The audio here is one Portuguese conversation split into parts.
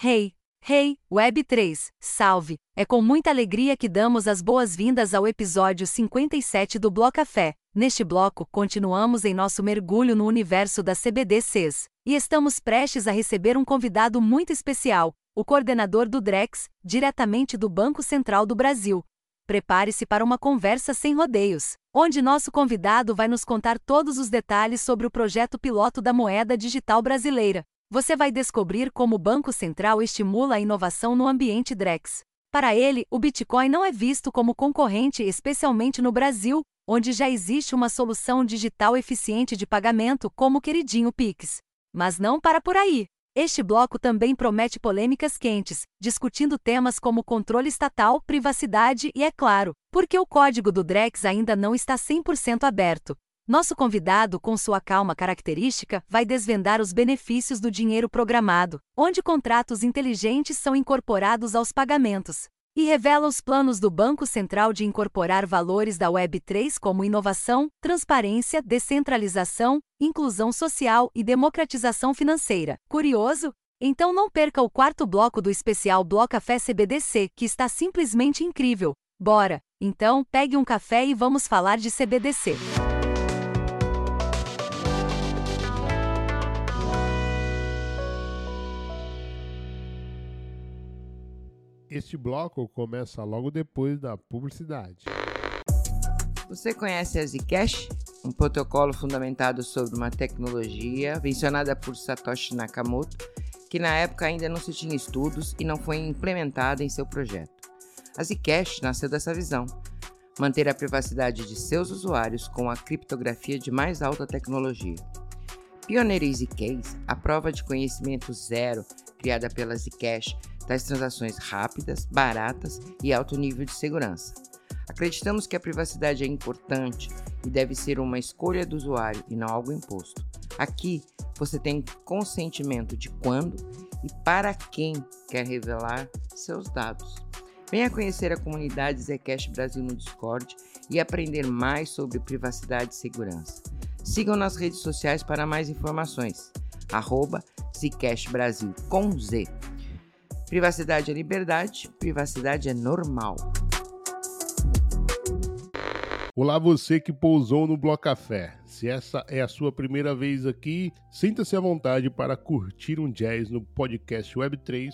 Hey, hey, Web3, salve! É com muita alegria que damos as boas-vindas ao episódio 57 do Blocafé. Neste bloco, continuamos em nosso mergulho no universo das CBDCs e estamos prestes a receber um convidado muito especial, o coordenador do DREX, diretamente do Banco Central do Brasil. Prepare-se para uma conversa sem rodeios, onde nosso convidado vai nos contar todos os detalhes sobre o projeto piloto da moeda digital brasileira. Você vai descobrir como o Banco Central estimula a inovação no ambiente DREX. Para ele, o Bitcoin não é visto como concorrente, especialmente no Brasil, onde já existe uma solução digital eficiente de pagamento como o queridinho Pix. Mas não para por aí. Este bloco também promete polêmicas quentes, discutindo temas como controle estatal, privacidade e, é claro, porque o código do Drex ainda não está 100% aberto. Nosso convidado, com sua calma característica, vai desvendar os benefícios do dinheiro programado, onde contratos inteligentes são incorporados aos pagamentos, e revela os planos do Banco Central de incorporar valores da Web3 como inovação, transparência, descentralização, inclusão social e democratização financeira. Curioso? Então não perca o quarto bloco do especial Bloco Café CBDC, que está simplesmente incrível. Bora! Então, pegue um café e vamos falar de CBDC. Este bloco começa logo depois da publicidade. Você conhece a Zcash? Um protocolo fundamentado sobre uma tecnologia mencionada por Satoshi Nakamoto, que na época ainda não se tinha estudos e não foi implementada em seu projeto. A Zcash nasceu dessa visão: manter a privacidade de seus usuários com a criptografia de mais alta tecnologia. Pioneiro Zcase, a prova de conhecimento zero criada pela Zcash, das transações rápidas, baratas e alto nível de segurança. Acreditamos que a privacidade é importante e deve ser uma escolha do usuário e não algo imposto. Aqui você tem consentimento de quando e para quem quer revelar seus dados. Venha conhecer a comunidade Zcash Brasil no Discord e aprender mais sobre privacidade e segurança. Sigam nas redes sociais para mais informações. Arroba Zcash Brasil com Z. Privacidade é liberdade, privacidade é normal. Olá você que pousou no Bloco Café. Se essa é a sua primeira vez aqui, sinta-se à vontade para curtir um jazz no podcast Web3,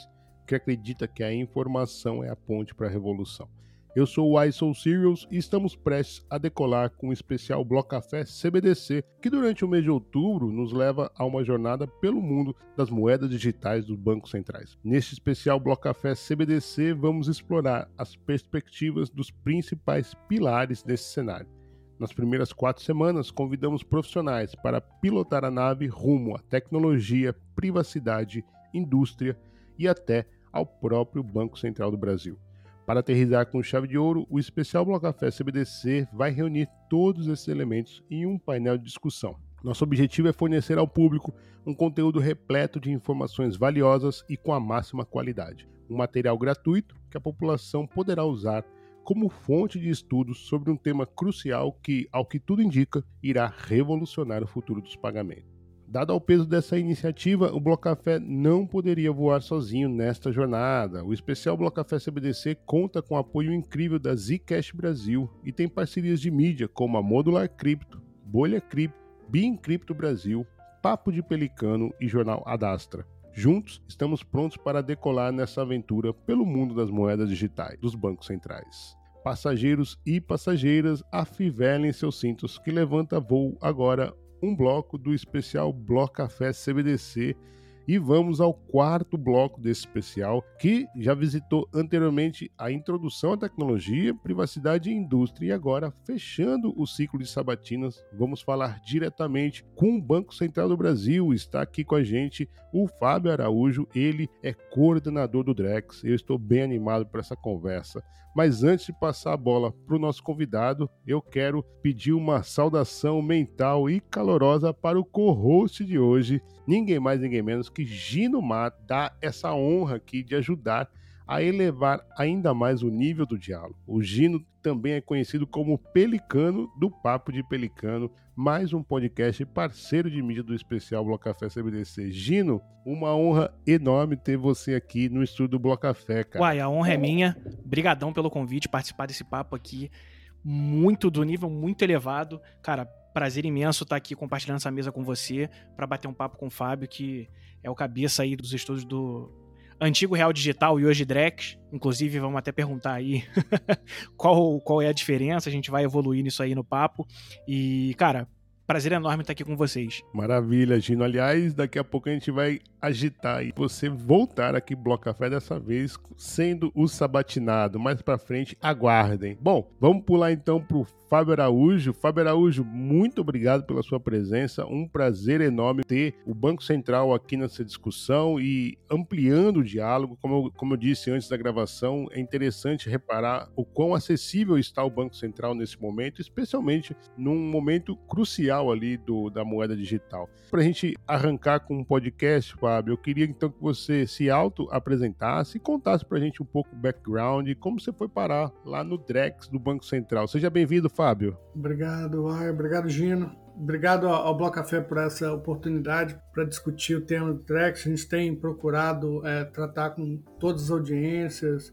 que acredita que a informação é a ponte para a revolução. Eu sou o iSoul Serials e estamos prestes a decolar com o especial Bloco Café CBDC, que durante o mês de outubro nos leva a uma jornada pelo mundo das moedas digitais dos bancos centrais. Neste especial Bloco Café CBDC, vamos explorar as perspectivas dos principais pilares desse cenário. Nas primeiras quatro semanas, convidamos profissionais para pilotar a nave rumo à tecnologia, privacidade, indústria e até ao próprio Banco Central do Brasil. Para aterrizar com chave de ouro, o especial Bloco Café CBDC vai reunir todos esses elementos em um painel de discussão. Nosso objetivo é fornecer ao público um conteúdo repleto de informações valiosas e com a máxima qualidade. Um material gratuito que a população poderá usar como fonte de estudos sobre um tema crucial que, ao que tudo indica, irá revolucionar o futuro dos pagamentos. Dado ao peso dessa iniciativa, o Bloco Café não poderia voar sozinho nesta jornada. O especial Bloco Café CBDC conta com o apoio incrível da Zcash Brasil e tem parcerias de mídia como a Modular Cripto, Bolha Cripto, Bin Cripto Brasil, Papo de Pelicano e Jornal Adastra. Juntos, estamos prontos para decolar nessa aventura pelo mundo das moedas digitais dos bancos centrais. Passageiros e passageiras, afivelem seus cintos que levanta voo agora um bloco do especial Bloco Café CBDC e vamos ao quarto bloco desse especial, que já visitou anteriormente a introdução à tecnologia, privacidade e indústria. E agora, fechando o ciclo de sabatinas, vamos falar diretamente com o Banco Central do Brasil. Está aqui com a gente o Fábio Araújo, ele é coordenador do Drex. Eu estou bem animado para essa conversa. Mas antes de passar a bola para o nosso convidado, eu quero pedir uma saudação mental e calorosa para o co-host de hoje, ninguém mais, ninguém menos que Gino Mato, dá essa honra aqui de ajudar a elevar ainda mais o nível do diálogo. O Gino também é conhecido como Pelicano do Papo de Pelicano, mais um podcast parceiro de mídia do especial Bloco Café CBDC. Gino, uma honra enorme ter você aqui no estúdio do Bloco Café, cara. Uai, a honra é minha. Brigadão pelo convite, participar desse papo aqui, muito do nível muito elevado. Cara, prazer imenso estar aqui compartilhando essa mesa com você para bater um papo com o Fábio, que é o cabeça aí dos estudos do antigo Real Digital e hoje Drex. Inclusive, vamos até perguntar aí qual, qual é a diferença. A gente vai evoluir nisso aí no papo. E, cara, prazer enorme estar aqui com vocês. Maravilha, Gino. Aliás, daqui a pouco a gente vai agitar e você voltar aqui Bloco Café dessa vez sendo o sabatinado. Mais para frente, aguardem. Bom, vamos pular então pro Fábio Araújo. Fábio Araújo, muito obrigado pela sua presença. Um prazer enorme ter o Banco Central aqui nessa discussão e ampliando o diálogo. Como eu, como eu disse antes da gravação, é interessante reparar o quão acessível está o Banco Central nesse momento, especialmente num momento crucial ali do, da moeda digital. Para a gente arrancar com um podcast, Fábio, eu queria então que você se auto-apresentasse e contasse para a gente um pouco o background e como você foi parar lá no Drex do Banco Central. Seja bem-vindo, Fábio. Obrigado, Ai, obrigado, Gino. Obrigado ao Bloco Café por essa oportunidade para discutir o tema do Drex. A gente tem procurado é, tratar com todas as audiências,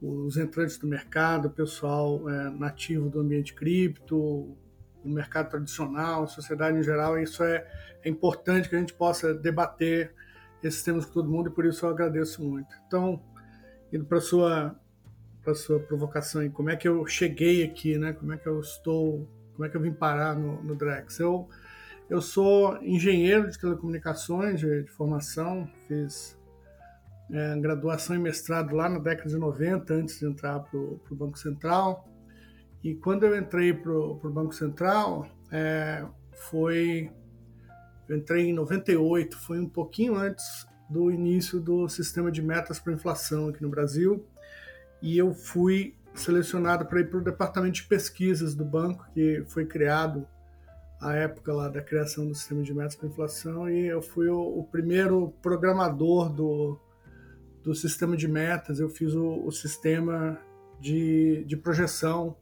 os entrantes do mercado, o pessoal é, nativo do ambiente cripto, o mercado tradicional, sociedade em geral. Isso é, é importante que a gente possa debater esses temas com todo mundo e por isso eu agradeço muito. Então, indo para sua para sua provocação, como é que eu cheguei aqui, né? Como é que eu estou, como é que eu vim parar no, no Drex? Eu eu sou engenheiro de telecomunicações de, de formação, fiz é, graduação e mestrado lá na década de 90, antes de entrar para o Banco Central. E quando eu entrei para o Banco Central, é, foi eu entrei em 98, foi um pouquinho antes do início do sistema de metas para inflação aqui no Brasil, e eu fui selecionado para ir para o departamento de pesquisas do banco, que foi criado à época lá da criação do sistema de metas para inflação, e eu fui o, o primeiro programador do, do sistema de metas, eu fiz o, o sistema de, de projeção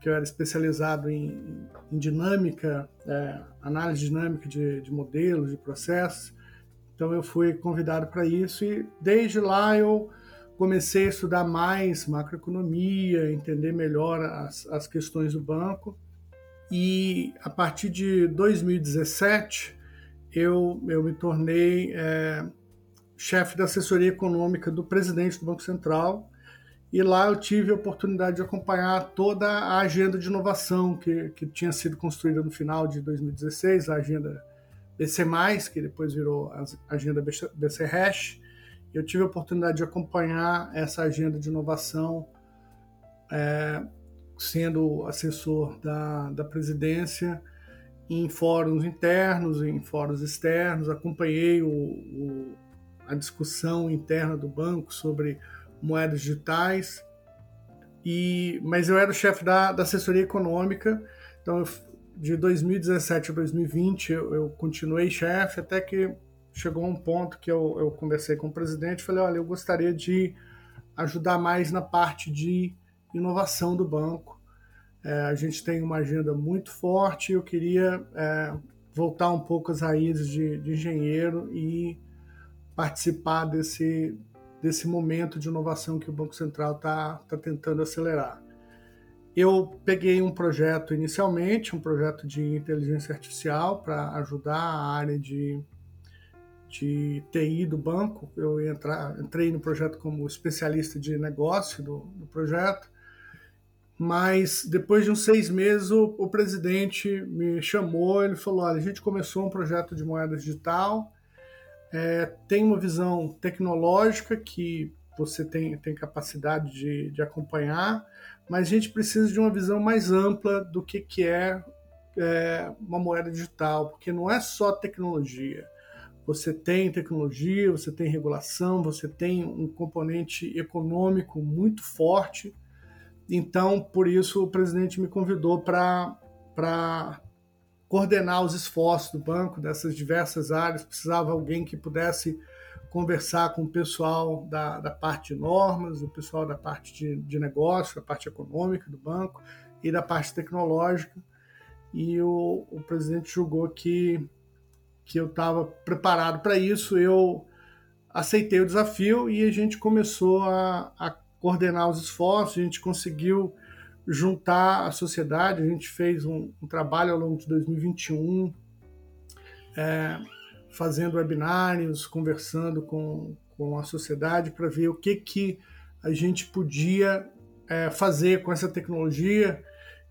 que eu era especializado em, em dinâmica, é, análise dinâmica de, de, modelos, de processos. Então eu fui convidado para isso e desde lá eu comecei a estudar mais macroeconomia, entender melhor as, as questões do banco. E a partir de 2017 eu, eu me tornei é, chefe da assessoria econômica do presidente do Banco Central e lá eu tive a oportunidade de acompanhar toda a agenda de inovação que, que tinha sido construída no final de 2016, a agenda BC+, que depois virou a agenda BC Hash. Eu tive a oportunidade de acompanhar essa agenda de inovação é, sendo assessor da, da presidência em fóruns internos, em fóruns externos, acompanhei o, o, a discussão interna do banco sobre moedas digitais. E, mas eu era o chefe da, da assessoria econômica, então eu, de 2017 a 2020 eu, eu continuei chefe até que chegou um ponto que eu, eu conversei com o presidente e falei, olha, eu gostaria de ajudar mais na parte de inovação do banco. É, a gente tem uma agenda muito forte, eu queria é, voltar um pouco às raízes de, de engenheiro e participar desse, desse momento de inovação que o Banco Central está tá tentando acelerar. Eu peguei um projeto inicialmente, um projeto de inteligência artificial para ajudar a área de, de TI do banco. Eu entrar, entrei no projeto como especialista de negócio do, do projeto, mas depois de uns seis meses o, o presidente me chamou, ele falou, olha, a gente começou um projeto de moeda digital, é, tem uma visão tecnológica que você tem, tem capacidade de, de acompanhar, mas a gente precisa de uma visão mais ampla do que, que é, é uma moeda digital, porque não é só tecnologia. Você tem tecnologia, você tem regulação, você tem um componente econômico muito forte. Então, por isso, o presidente me convidou para coordenar os esforços do banco dessas diversas áreas, precisava alguém que pudesse conversar com o pessoal da, da parte de normas, o pessoal da parte de, de negócio, da parte econômica do banco e da parte tecnológica. E o, o presidente julgou que, que eu estava preparado para isso. Eu aceitei o desafio e a gente começou a, a coordenar os esforços, a gente conseguiu juntar a sociedade, a gente fez um, um trabalho ao longo de 2021, é, fazendo webinários, conversando com, com a sociedade para ver o que, que a gente podia é, fazer com essa tecnologia.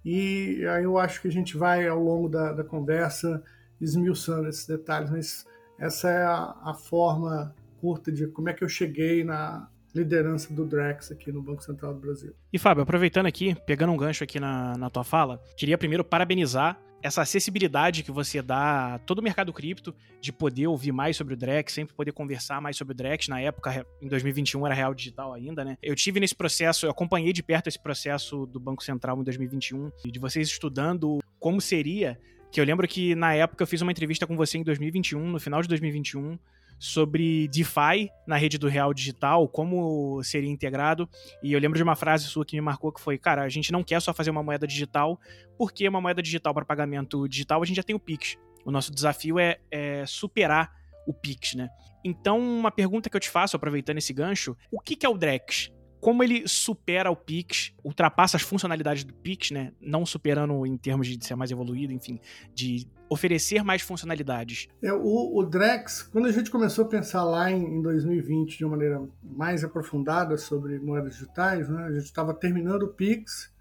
E aí eu acho que a gente vai, ao longo da, da conversa, esmiuçando esses detalhes, mas essa é a, a forma curta de como é que eu cheguei na, liderança do Drex aqui no Banco Central do Brasil. E Fábio, aproveitando aqui, pegando um gancho aqui na, na tua fala, queria primeiro parabenizar essa acessibilidade que você dá a todo o mercado cripto, de poder ouvir mais sobre o Drex, sempre poder conversar mais sobre o Drex. Na época, em 2021, era real digital ainda, né? Eu tive nesse processo, eu acompanhei de perto esse processo do Banco Central em 2021, de vocês estudando como seria. Que eu lembro que na época eu fiz uma entrevista com você em 2021, no final de 2021, sobre DeFi na rede do Real Digital, como seria integrado. E eu lembro de uma frase sua que me marcou que foi: cara, a gente não quer só fazer uma moeda digital, porque uma moeda digital para pagamento digital a gente já tem o Pix. O nosso desafio é, é superar o Pix, né? Então, uma pergunta que eu te faço, aproveitando esse gancho: o que, que é o Drex? Como ele supera o Pix, ultrapassa as funcionalidades do Pix, né? Não superando em termos de ser mais evoluído, enfim, de oferecer mais funcionalidades. É, o, o Drex, quando a gente começou a pensar lá em, em 2020 de uma maneira mais aprofundada sobre moedas digitais, né? A gente estava terminando o Pix,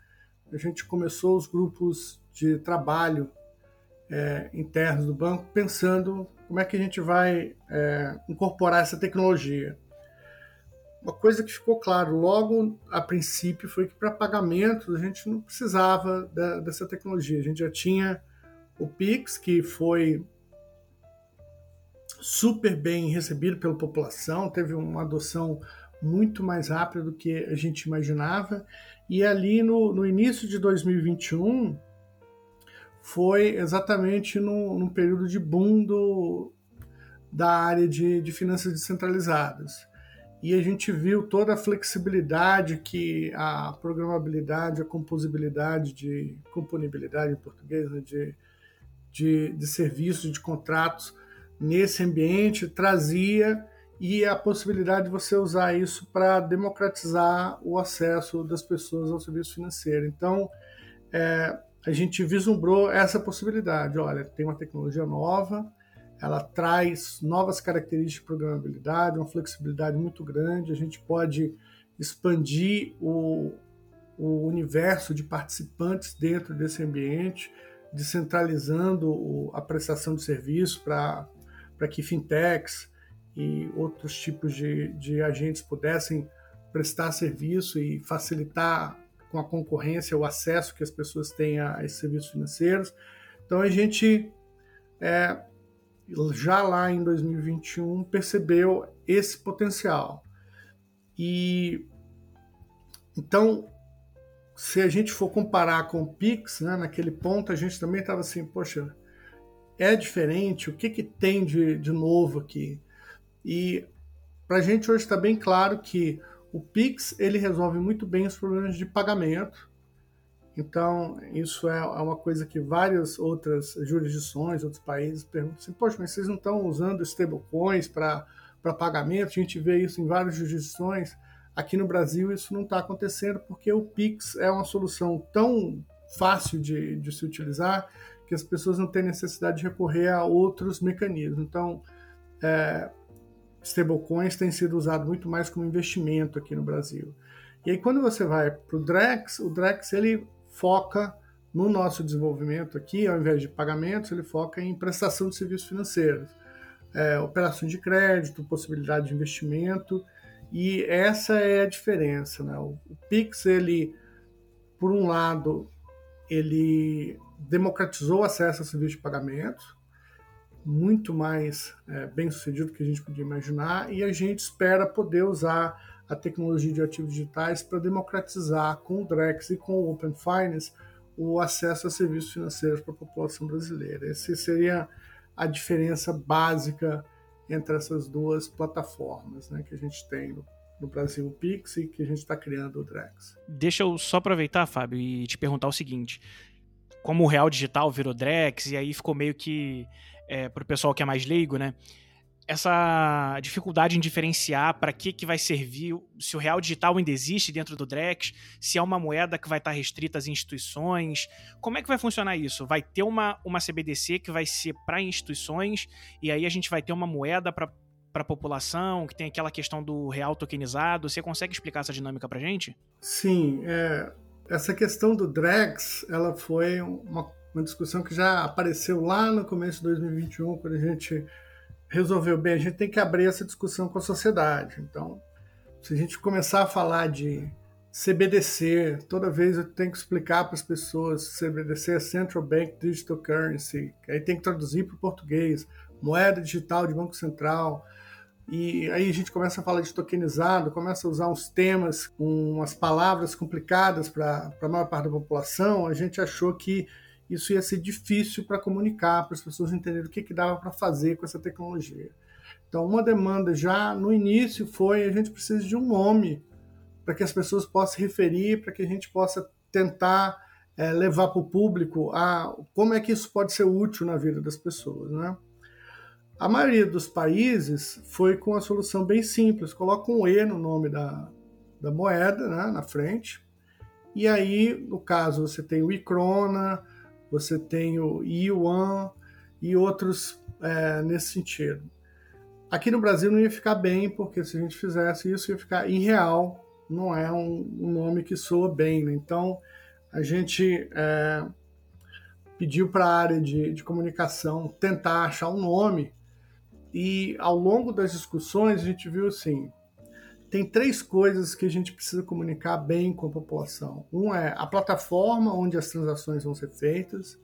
a gente começou os grupos de trabalho é, internos do banco pensando como é que a gente vai é, incorporar essa tecnologia. Uma coisa que ficou claro logo a princípio foi que para pagamentos a gente não precisava da, dessa tecnologia. A gente já tinha o Pix, que foi super bem recebido pela população, teve uma adoção muito mais rápida do que a gente imaginava. E ali no, no início de 2021 foi exatamente no, no período de boom do, da área de, de finanças descentralizadas e a gente viu toda a flexibilidade que a programabilidade, a composibilidade de componibilidade em português, né, de, de, de serviços, de contratos nesse ambiente trazia e a possibilidade de você usar isso para democratizar o acesso das pessoas ao serviço financeiro. Então, é, a gente vislumbrou essa possibilidade. Olha, tem uma tecnologia nova, ela traz novas características de programabilidade, uma flexibilidade muito grande. A gente pode expandir o, o universo de participantes dentro desse ambiente, descentralizando a prestação de serviço para que fintechs e outros tipos de, de agentes pudessem prestar serviço e facilitar com a concorrência o acesso que as pessoas têm a, a esses serviços financeiros. Então a gente é, já lá em 2021 percebeu esse potencial. E então, se a gente for comparar com o Pix, né, naquele ponto a gente também estava assim, poxa, é diferente, o que, que tem de, de novo aqui? E para a gente hoje está bem claro que o Pix ele resolve muito bem os problemas de pagamento, então, isso é, é uma coisa que várias outras jurisdições, outros países perguntam assim: poxa, mas vocês não estão usando stablecoins para pagamento? A gente vê isso em várias jurisdições. Aqui no Brasil, isso não está acontecendo porque o Pix é uma solução tão fácil de, de se utilizar que as pessoas não têm necessidade de recorrer a outros mecanismos. Então, é, stablecoins têm sido usados muito mais como investimento aqui no Brasil. E aí, quando você vai para o Drex, o Drex ele foca no nosso desenvolvimento aqui, ao invés de pagamentos, ele foca em prestação de serviços financeiros, é, operações de crédito, possibilidade de investimento, e essa é a diferença. Né? O, o Pix, ele, por um lado, ele democratizou o acesso a serviços de pagamento, muito mais é, bem sucedido do que a gente podia imaginar, e a gente espera poder usar a tecnologia de ativos digitais para democratizar com o Drex e com o Open Finance o acesso a serviços financeiros para a população brasileira. Essa seria a diferença básica entre essas duas plataformas né, que a gente tem no, no Brasil, o Pix, e que a gente está criando o Drex. Deixa eu só aproveitar, Fábio, e te perguntar o seguinte. Como o Real Digital virou Drex, e aí ficou meio que, é, para o pessoal que é mais leigo, né? Essa dificuldade em diferenciar para que, que vai servir, se o real digital ainda existe dentro do Drex, se é uma moeda que vai estar restrita às instituições. Como é que vai funcionar isso? Vai ter uma, uma CBDC que vai ser para instituições e aí a gente vai ter uma moeda para para a população, que tem aquela questão do real tokenizado. Você consegue explicar essa dinâmica para gente? Sim, é, essa questão do Drex, ela foi uma, uma discussão que já apareceu lá no começo de 2021, quando a gente resolveu bem, a gente tem que abrir essa discussão com a sociedade. Então, se a gente começar a falar de CBDC, toda vez eu tenho que explicar para as pessoas, CBDC é Central Bank Digital Currency, aí tem que traduzir para o português, moeda digital de Banco Central, e aí a gente começa a falar de tokenizado, começa a usar uns temas, umas palavras complicadas para a maior parte da população, a gente achou que isso ia ser difícil para comunicar, para as pessoas entenderem o que, que dava para fazer com essa tecnologia. Então, uma demanda já no início foi: a gente precisa de um nome para que as pessoas possam referir, para que a gente possa tentar é, levar para o público a como é que isso pode ser útil na vida das pessoas, né? A maioria dos países foi com a solução bem simples, coloca um E no nome da, da moeda, né, na frente, e aí, no caso, você tem o Icrona, você tem o Yuan e outros é, nesse sentido. Aqui no Brasil não ia ficar bem, porque se a gente fizesse isso ia ficar irreal, não é um, um nome que soa bem. Né? Então a gente é, pediu para a área de, de comunicação tentar achar um nome e ao longo das discussões a gente viu assim, tem três coisas que a gente precisa comunicar bem com a população. Um é a plataforma onde as transações vão ser feitas.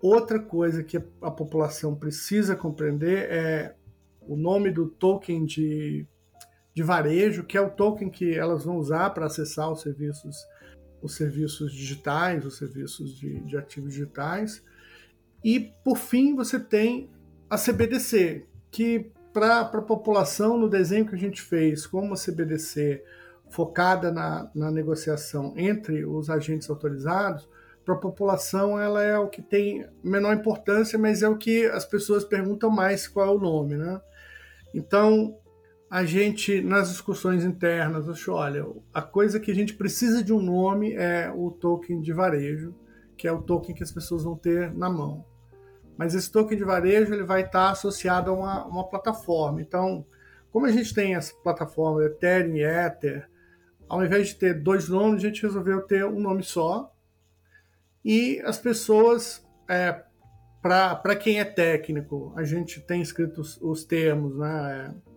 Outra coisa que a população precisa compreender é o nome do token de, de varejo, que é o token que elas vão usar para acessar os serviços, os serviços digitais, os serviços de, de ativos digitais. E, por fim, você tem a CBDC, que para a população, no desenho que a gente fez com uma CBDC focada na, na negociação entre os agentes autorizados, para a população ela é o que tem menor importância, mas é o que as pessoas perguntam mais qual é o nome, né? Então, a gente, nas discussões internas, achou, olha, a coisa que a gente precisa de um nome é o token de varejo, que é o token que as pessoas vão ter na mão mas esse token de varejo ele vai estar associado a uma, uma plataforma. Então, como a gente tem essa plataforma Ethereum e Ether, ao invés de ter dois nomes, a gente resolveu ter um nome só. E as pessoas, é, para quem é técnico, a gente tem escrito os, os termos, né? É,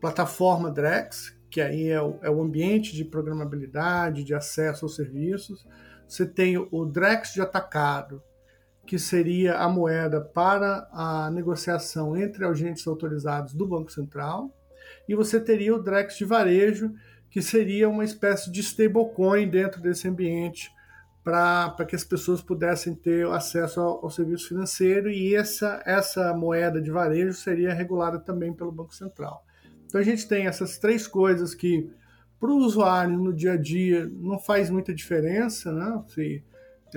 plataforma Drex, que aí é o, é o ambiente de programabilidade, de acesso aos serviços. Você tem o Drex de atacado, que seria a moeda para a negociação entre agentes autorizados do Banco Central, e você teria o Drex de varejo, que seria uma espécie de stablecoin dentro desse ambiente para que as pessoas pudessem ter acesso ao, ao, serviço financeiro e essa, essa moeda de varejo seria regulada também pelo Banco Central. Então a gente tem essas três coisas que para o usuário no dia a dia não faz muita diferença, né? Se,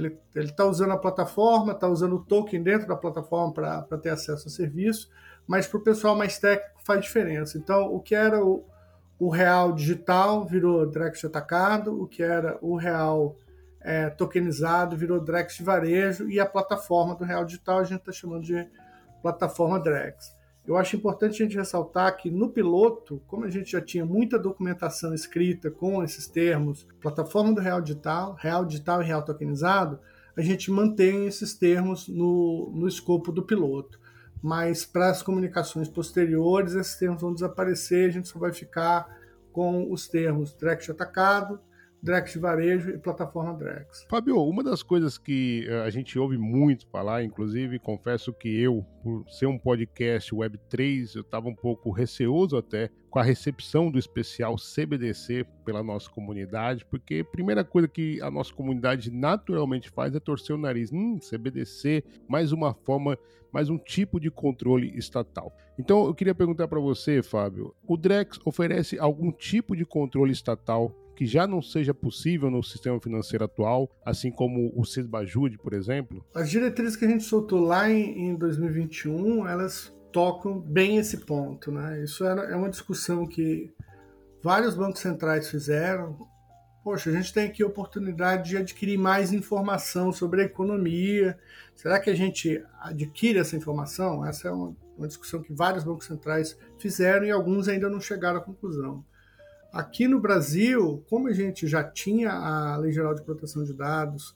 ele está usando a plataforma, está usando o token dentro da plataforma para ter acesso ao serviço, mas para o pessoal mais técnico faz diferença. Então, o que era o, o real digital virou Drex atacado, o que era o real é, tokenizado virou Drex de varejo, e a plataforma do real digital a gente está chamando de plataforma Drex. Eu acho importante a gente ressaltar que no piloto, como a gente já tinha muita documentação escrita com esses termos, plataforma do Real Digital, Real Digital e Real Tokenizado, a gente mantém esses termos no, no escopo do piloto. Mas para as comunicações posteriores, esses termos vão desaparecer, a gente só vai ficar com os termos direct atacado, Drex de varejo e plataforma Drex. Fabio, uma das coisas que eh, a gente ouve muito falar, inclusive, confesso que eu, por ser um podcast Web3, eu estava um pouco receoso até com a recepção do especial CBDC pela nossa comunidade, porque a primeira coisa que a nossa comunidade naturalmente faz é torcer o nariz. Hum, CBDC, mais uma forma, mais um tipo de controle estatal. Então eu queria perguntar para você, Fábio, o Drex oferece algum tipo de controle estatal que já não seja possível no sistema financeiro atual, assim como o CISBAJUD, por exemplo? As diretrizes que a gente soltou lá em, em 2021, elas tocam bem esse ponto. Né? Isso é uma discussão que vários bancos centrais fizeram. Poxa, a gente tem aqui a oportunidade de adquirir mais informação sobre a economia. Será que a gente adquire essa informação? Essa é uma, uma discussão que vários bancos centrais fizeram e alguns ainda não chegaram à conclusão. Aqui no Brasil, como a gente já tinha a Lei Geral de Proteção de Dados,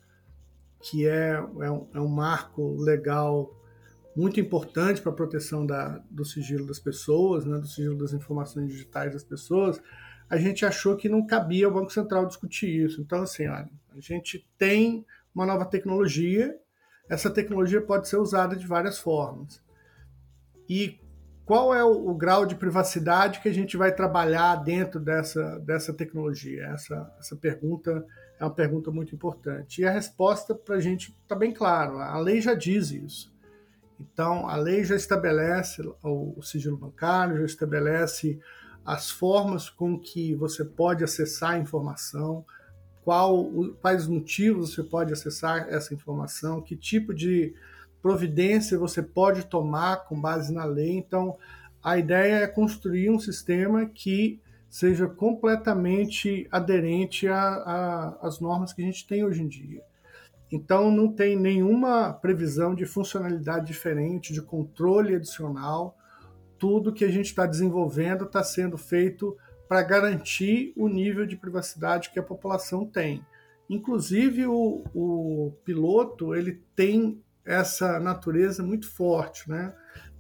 que é, é, um, é um marco legal muito importante para a proteção da, do sigilo das pessoas, né, do sigilo das informações digitais das pessoas, a gente achou que não cabia ao Banco Central discutir isso. Então, assim, olha, a gente tem uma nova tecnologia, essa tecnologia pode ser usada de várias formas. E qual é o, o, grau de privacidade que a gente vai trabalhar dentro dessa, dessa tecnologia? Essa, essa pergunta é uma pergunta muito importante. E a resposta para a gente está bem claro: a lei já diz isso. Então, a lei já estabelece o, o sigilo bancário, já estabelece as formas com que você pode acessar a informação, qual, quais motivos você pode acessar essa informação, que tipo de providência você pode tomar com base na lei. Então, a ideia é construir um sistema que seja completamente aderente às normas que a gente tem hoje em dia. Então, não tem nenhuma previsão de funcionalidade diferente, de controle adicional. Tudo que a gente está desenvolvendo está sendo feito para garantir o nível de privacidade que a população tem. Inclusive, o, o piloto ele tem essa natureza muito forte, né?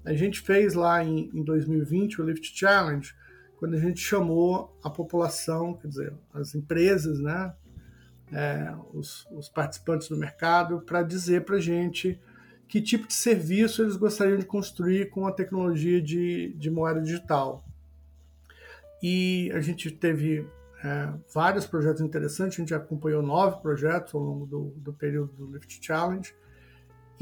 A gente fez lá em, em 2020 o Lift Challenge, quando a gente chamou a população, quer dizer, as empresas, né, é, os, os, participantes do mercado, para dizer para a gente que tipo de serviço eles gostariam de construir com a tecnologia de, de moeda digital. E a gente teve é, vários projetos interessantes, a gente acompanhou nove projetos ao longo do, do período do Lift Challenge,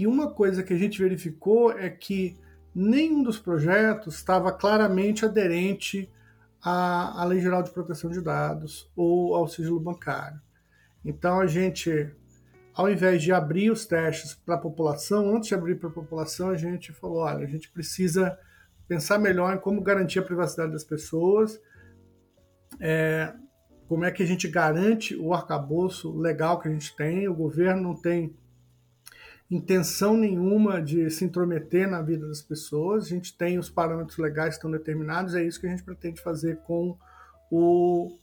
e uma coisa que a gente verificou é que nenhum dos projetos estava claramente aderente à, à Lei Geral de Proteção de Dados ou ao sigilo bancário. Então a gente, ao invés de abrir os testes para a população, antes de abrir para a população, a gente falou: olha, a gente precisa pensar melhor em como garantir a privacidade das pessoas, é, como é que a gente garante o arcabouço legal que a gente tem. O governo não tem intenção nenhuma de se intrometer na vida das pessoas. A gente tem os parâmetros legais que estão determinados, é isso que a gente pretende fazer com o,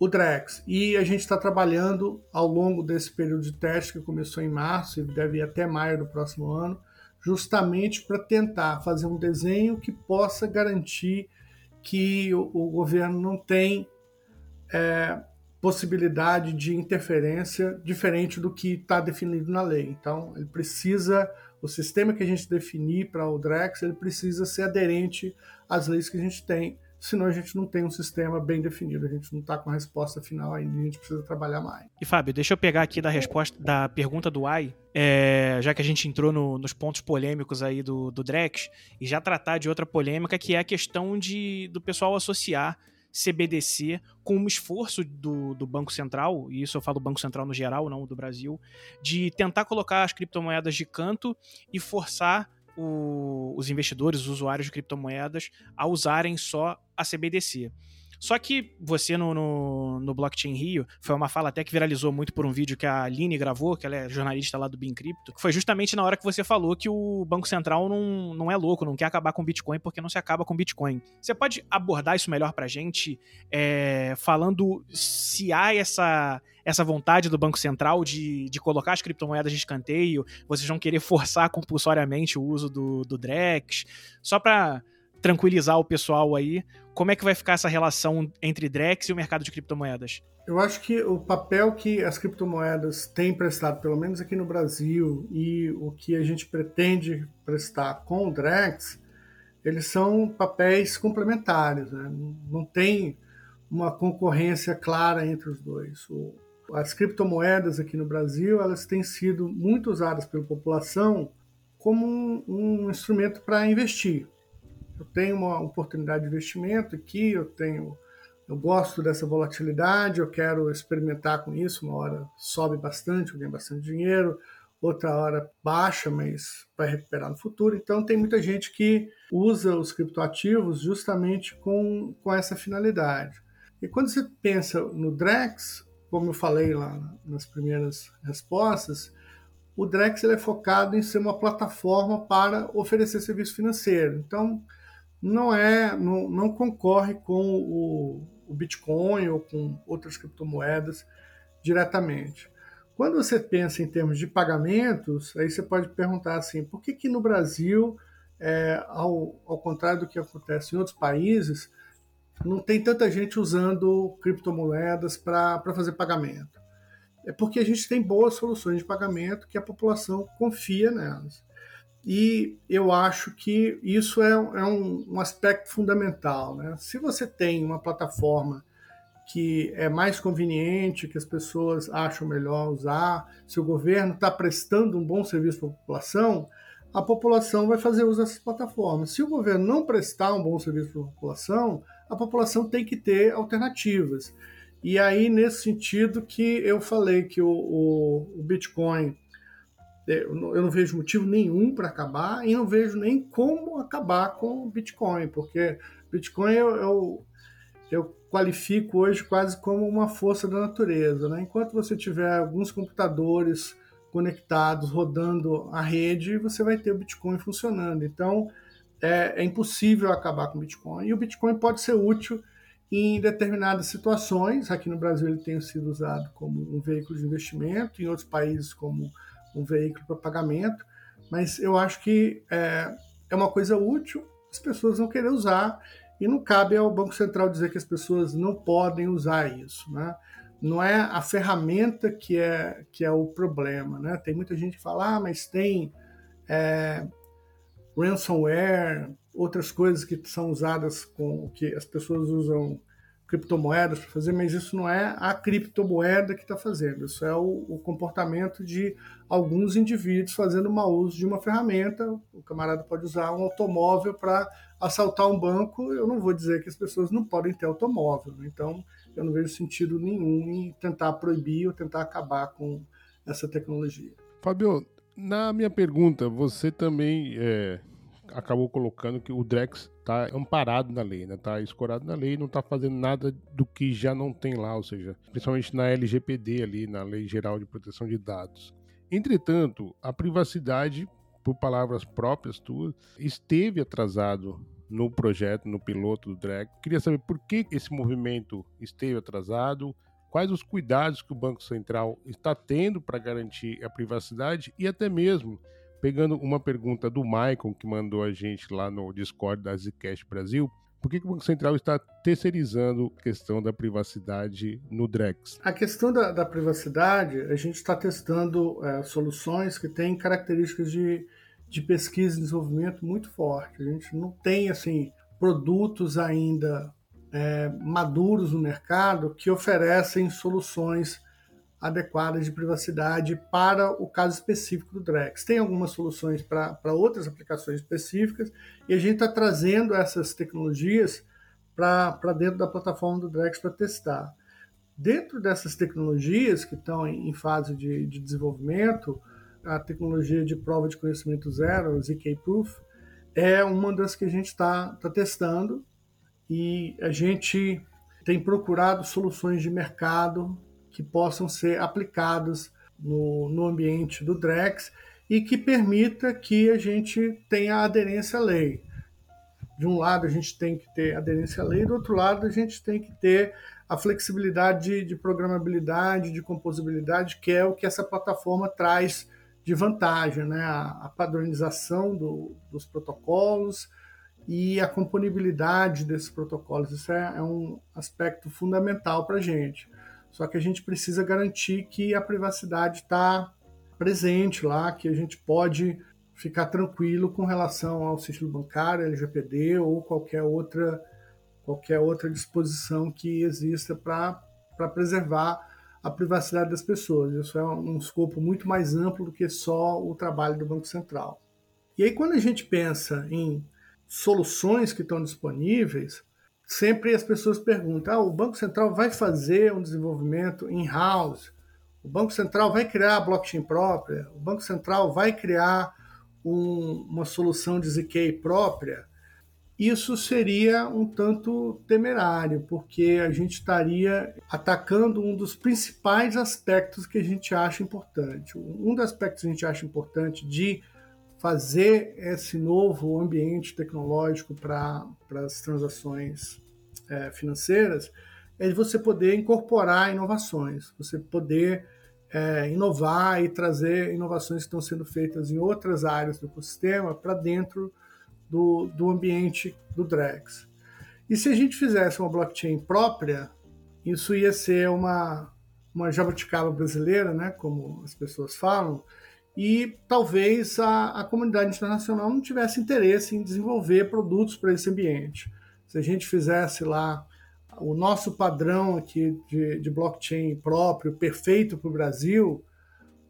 o Drex. E a gente está trabalhando ao longo desse período de teste que começou em março e deve ir até maio do próximo ano, justamente para tentar fazer um desenho que possa garantir que o, o governo não tem é, possibilidade de interferência diferente do que está definido na lei. Então, ele precisa, o sistema que a gente definir para o Drex, ele precisa ser aderente às leis que a gente tem, senão a gente não tem um sistema bem definido, a gente não está com a resposta final ainda, a gente precisa trabalhar mais. E Fábio, deixa eu pegar aqui da resposta da pergunta do AI, é, já que a gente entrou no, nos pontos polêmicos aí do, do Drex, e já tratar de outra polêmica que é a questão de, do pessoal associar CBDC com um esforço do, do Banco Central, e isso eu falo Banco Central no geral, não do Brasil, de tentar colocar as criptomoedas de canto e forçar o, os investidores, os usuários de criptomoedas a usarem só a CBDC. Só que você no, no, no, Blockchain Rio, foi uma fala até que viralizou muito por um vídeo que a Aline gravou, que ela é jornalista lá do Bin Crypto, que foi justamente na hora que você falou que o Banco Central não, não é louco, não quer acabar com Bitcoin porque não se acaba com Bitcoin. Você pode abordar isso melhor pra gente, é, falando se há essa, essa vontade do Banco Central de, de colocar as criptomoedas de escanteio, vocês vão querer forçar compulsoriamente o uso do, do Drex, só para tranquilizar o pessoal aí, como é que vai ficar essa relação entre Drex e o mercado de criptomoedas? Eu acho que o papel que as criptomoedas têm prestado, pelo menos aqui no Brasil, e o que a gente pretende prestar com o Drex, eles são papéis complementares. Né? Não tem uma concorrência clara entre os dois. As criptomoedas aqui no Brasil elas têm sido muito usadas pela população como um, um instrumento para investir. Eu tenho uma oportunidade de investimento aqui, eu tenho eu gosto dessa volatilidade, eu quero experimentar com isso. Uma hora sobe bastante, eu ganho bastante dinheiro, outra hora baixa, mas vai recuperar no futuro. Então, tem muita gente que usa os criptoativos justamente com, com essa finalidade. E quando você pensa no Drex, como eu falei lá nas primeiras respostas, o Drex é focado em ser uma plataforma para oferecer serviço financeiro. Então, não é, não, não concorre com o, o Bitcoin ou com outras criptomoedas diretamente. Quando você pensa em termos de pagamentos, aí você pode perguntar assim, por que, que no Brasil, é, ao, ao contrário do que acontece em outros países, não tem tanta gente usando criptomoedas para fazer pagamento? É porque a gente tem boas soluções de pagamento que a população confia nelas. E eu acho que isso é, é um, um, aspecto fundamental. Né? Se você tem uma plataforma que é mais conveniente, que as pessoas acham melhor usar, se o governo está prestando um bom serviço para a população, a população vai fazer uso dessas plataformas. Se o governo não prestar um bom serviço para a população, a população tem que ter alternativas. E aí, nesse sentido que eu falei que o, o, o Bitcoin eu não vejo motivo nenhum para acabar e não vejo nem como acabar com o Bitcoin, porque Bitcoin eu, eu, eu, qualifico hoje quase como uma força da natureza. Né? Enquanto você tiver alguns computadores conectados, rodando a rede, você vai ter o Bitcoin funcionando. Então, é, é impossível acabar com o Bitcoin. E o Bitcoin pode ser útil em determinadas situações. Aqui no Brasil ele tem sido usado como um veículo de investimento, em outros países como um veículo para pagamento, mas eu acho que é, é uma coisa útil, as pessoas vão querer usar e não cabe ao Banco Central dizer que as pessoas não podem usar isso, né? Não é a ferramenta que é, que é o problema, né? Tem muita gente que fala, ah, mas tem é, ransomware, outras coisas que são usadas com que as pessoas usam criptomoedas para fazer, mas isso não é a criptomoeda que está fazendo, isso é o, o, comportamento de alguns indivíduos fazendo mau uso de uma ferramenta. O camarada pode usar um automóvel para assaltar um banco. Eu não vou dizer que as pessoas não podem ter automóvel, né? então eu não vejo sentido nenhum em tentar proibir ou tentar acabar com essa tecnologia. Fabio, na minha pergunta, você também é, acabou colocando que o Drex está amparado na lei, né? Tá escorado na lei, não está fazendo nada do que já não tem lá, ou seja, principalmente na LGPD ali, na Lei Geral de Proteção de Dados. Entretanto, a privacidade, por palavras próprias tuas, esteve atrasado no projeto, no piloto do Drex. Queria saber por que esse movimento esteve atrasado, quais os cuidados que o Banco Central está tendo para garantir a privacidade e até mesmo Pegando uma pergunta do Maicon, que mandou a gente lá no Discord da Zcast Brasil, por que, que, o Banco Central está terceirizando a questão da privacidade no Drex? A questão da, da privacidade, a gente está testando é, soluções que têm características de, de pesquisa e desenvolvimento muito forte. A gente não tem assim produtos ainda é, maduros no mercado que oferecem soluções adequadas de privacidade para o caso específico do Drex. Tem algumas soluções para outras aplicações específicas e a gente está trazendo essas tecnologias para dentro da plataforma do Drex para testar. Dentro dessas tecnologias que estão em, em fase de, de, desenvolvimento, a tecnologia de prova de conhecimento zero, ZK Proof, é uma das que a gente está tá testando e a gente tem procurado soluções de mercado que possam ser aplicados no, no ambiente do DREX e que permita que a gente tenha aderência à lei. De um lado, a gente tem que ter aderência à lei, do outro lado, a gente tem que ter a flexibilidade de, de programabilidade, de composibilidade, que é o que essa plataforma traz de vantagem, né? a, a padronização do, dos protocolos e a componibilidade desses protocolos. Isso é, é um aspecto fundamental para a gente. Só que a gente precisa garantir que a privacidade está presente lá, que a gente pode ficar tranquilo com relação ao sigilo bancário, LGPD ou qualquer outra qualquer outra disposição que exista para preservar a privacidade das pessoas. Isso é um escopo muito mais amplo do que só o trabalho do Banco Central. E aí, quando a gente pensa em soluções que estão disponíveis, sempre as pessoas perguntam: ah, o Banco Central vai fazer um desenvolvimento in-house? O Banco Central vai criar a blockchain própria? O Banco Central vai criar um, uma solução de ZK própria? Isso seria um tanto temerário, porque a gente estaria atacando um dos principais aspectos que a gente acha importante. Um dos aspectos que a gente acha importante de fazer esse novo ambiente tecnológico para as transações é, financeiras é você poder incorporar inovações, você poder é, inovar e trazer inovações que estão sendo feitas em outras áreas do ecossistema para dentro do, do ambiente do Drex. E se a gente fizesse uma blockchain própria, isso ia ser uma, uma jabuticaba brasileira, né, como as pessoas falam, e talvez a, a comunidade internacional não tivesse interesse em desenvolver produtos para esse ambiente. Se a gente fizesse lá o nosso padrão aqui de, de blockchain próprio, perfeito para o Brasil,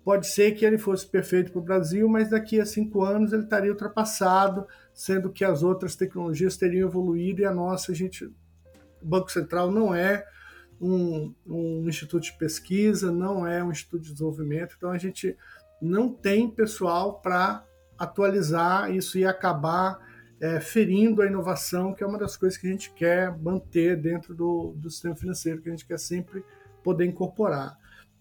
pode ser que ele fosse perfeito para o Brasil, mas daqui a cinco anos ele estaria ultrapassado, sendo que as outras tecnologias teriam evoluído e a nossa, a gente, o Banco Central não é um, um instituto de pesquisa, não é um instituto de desenvolvimento, então a gente não tem pessoal para atualizar isso e acabar é, ferindo a inovação, que é uma das coisas que a gente quer manter dentro do, do sistema financeiro, que a gente quer sempre poder incorporar.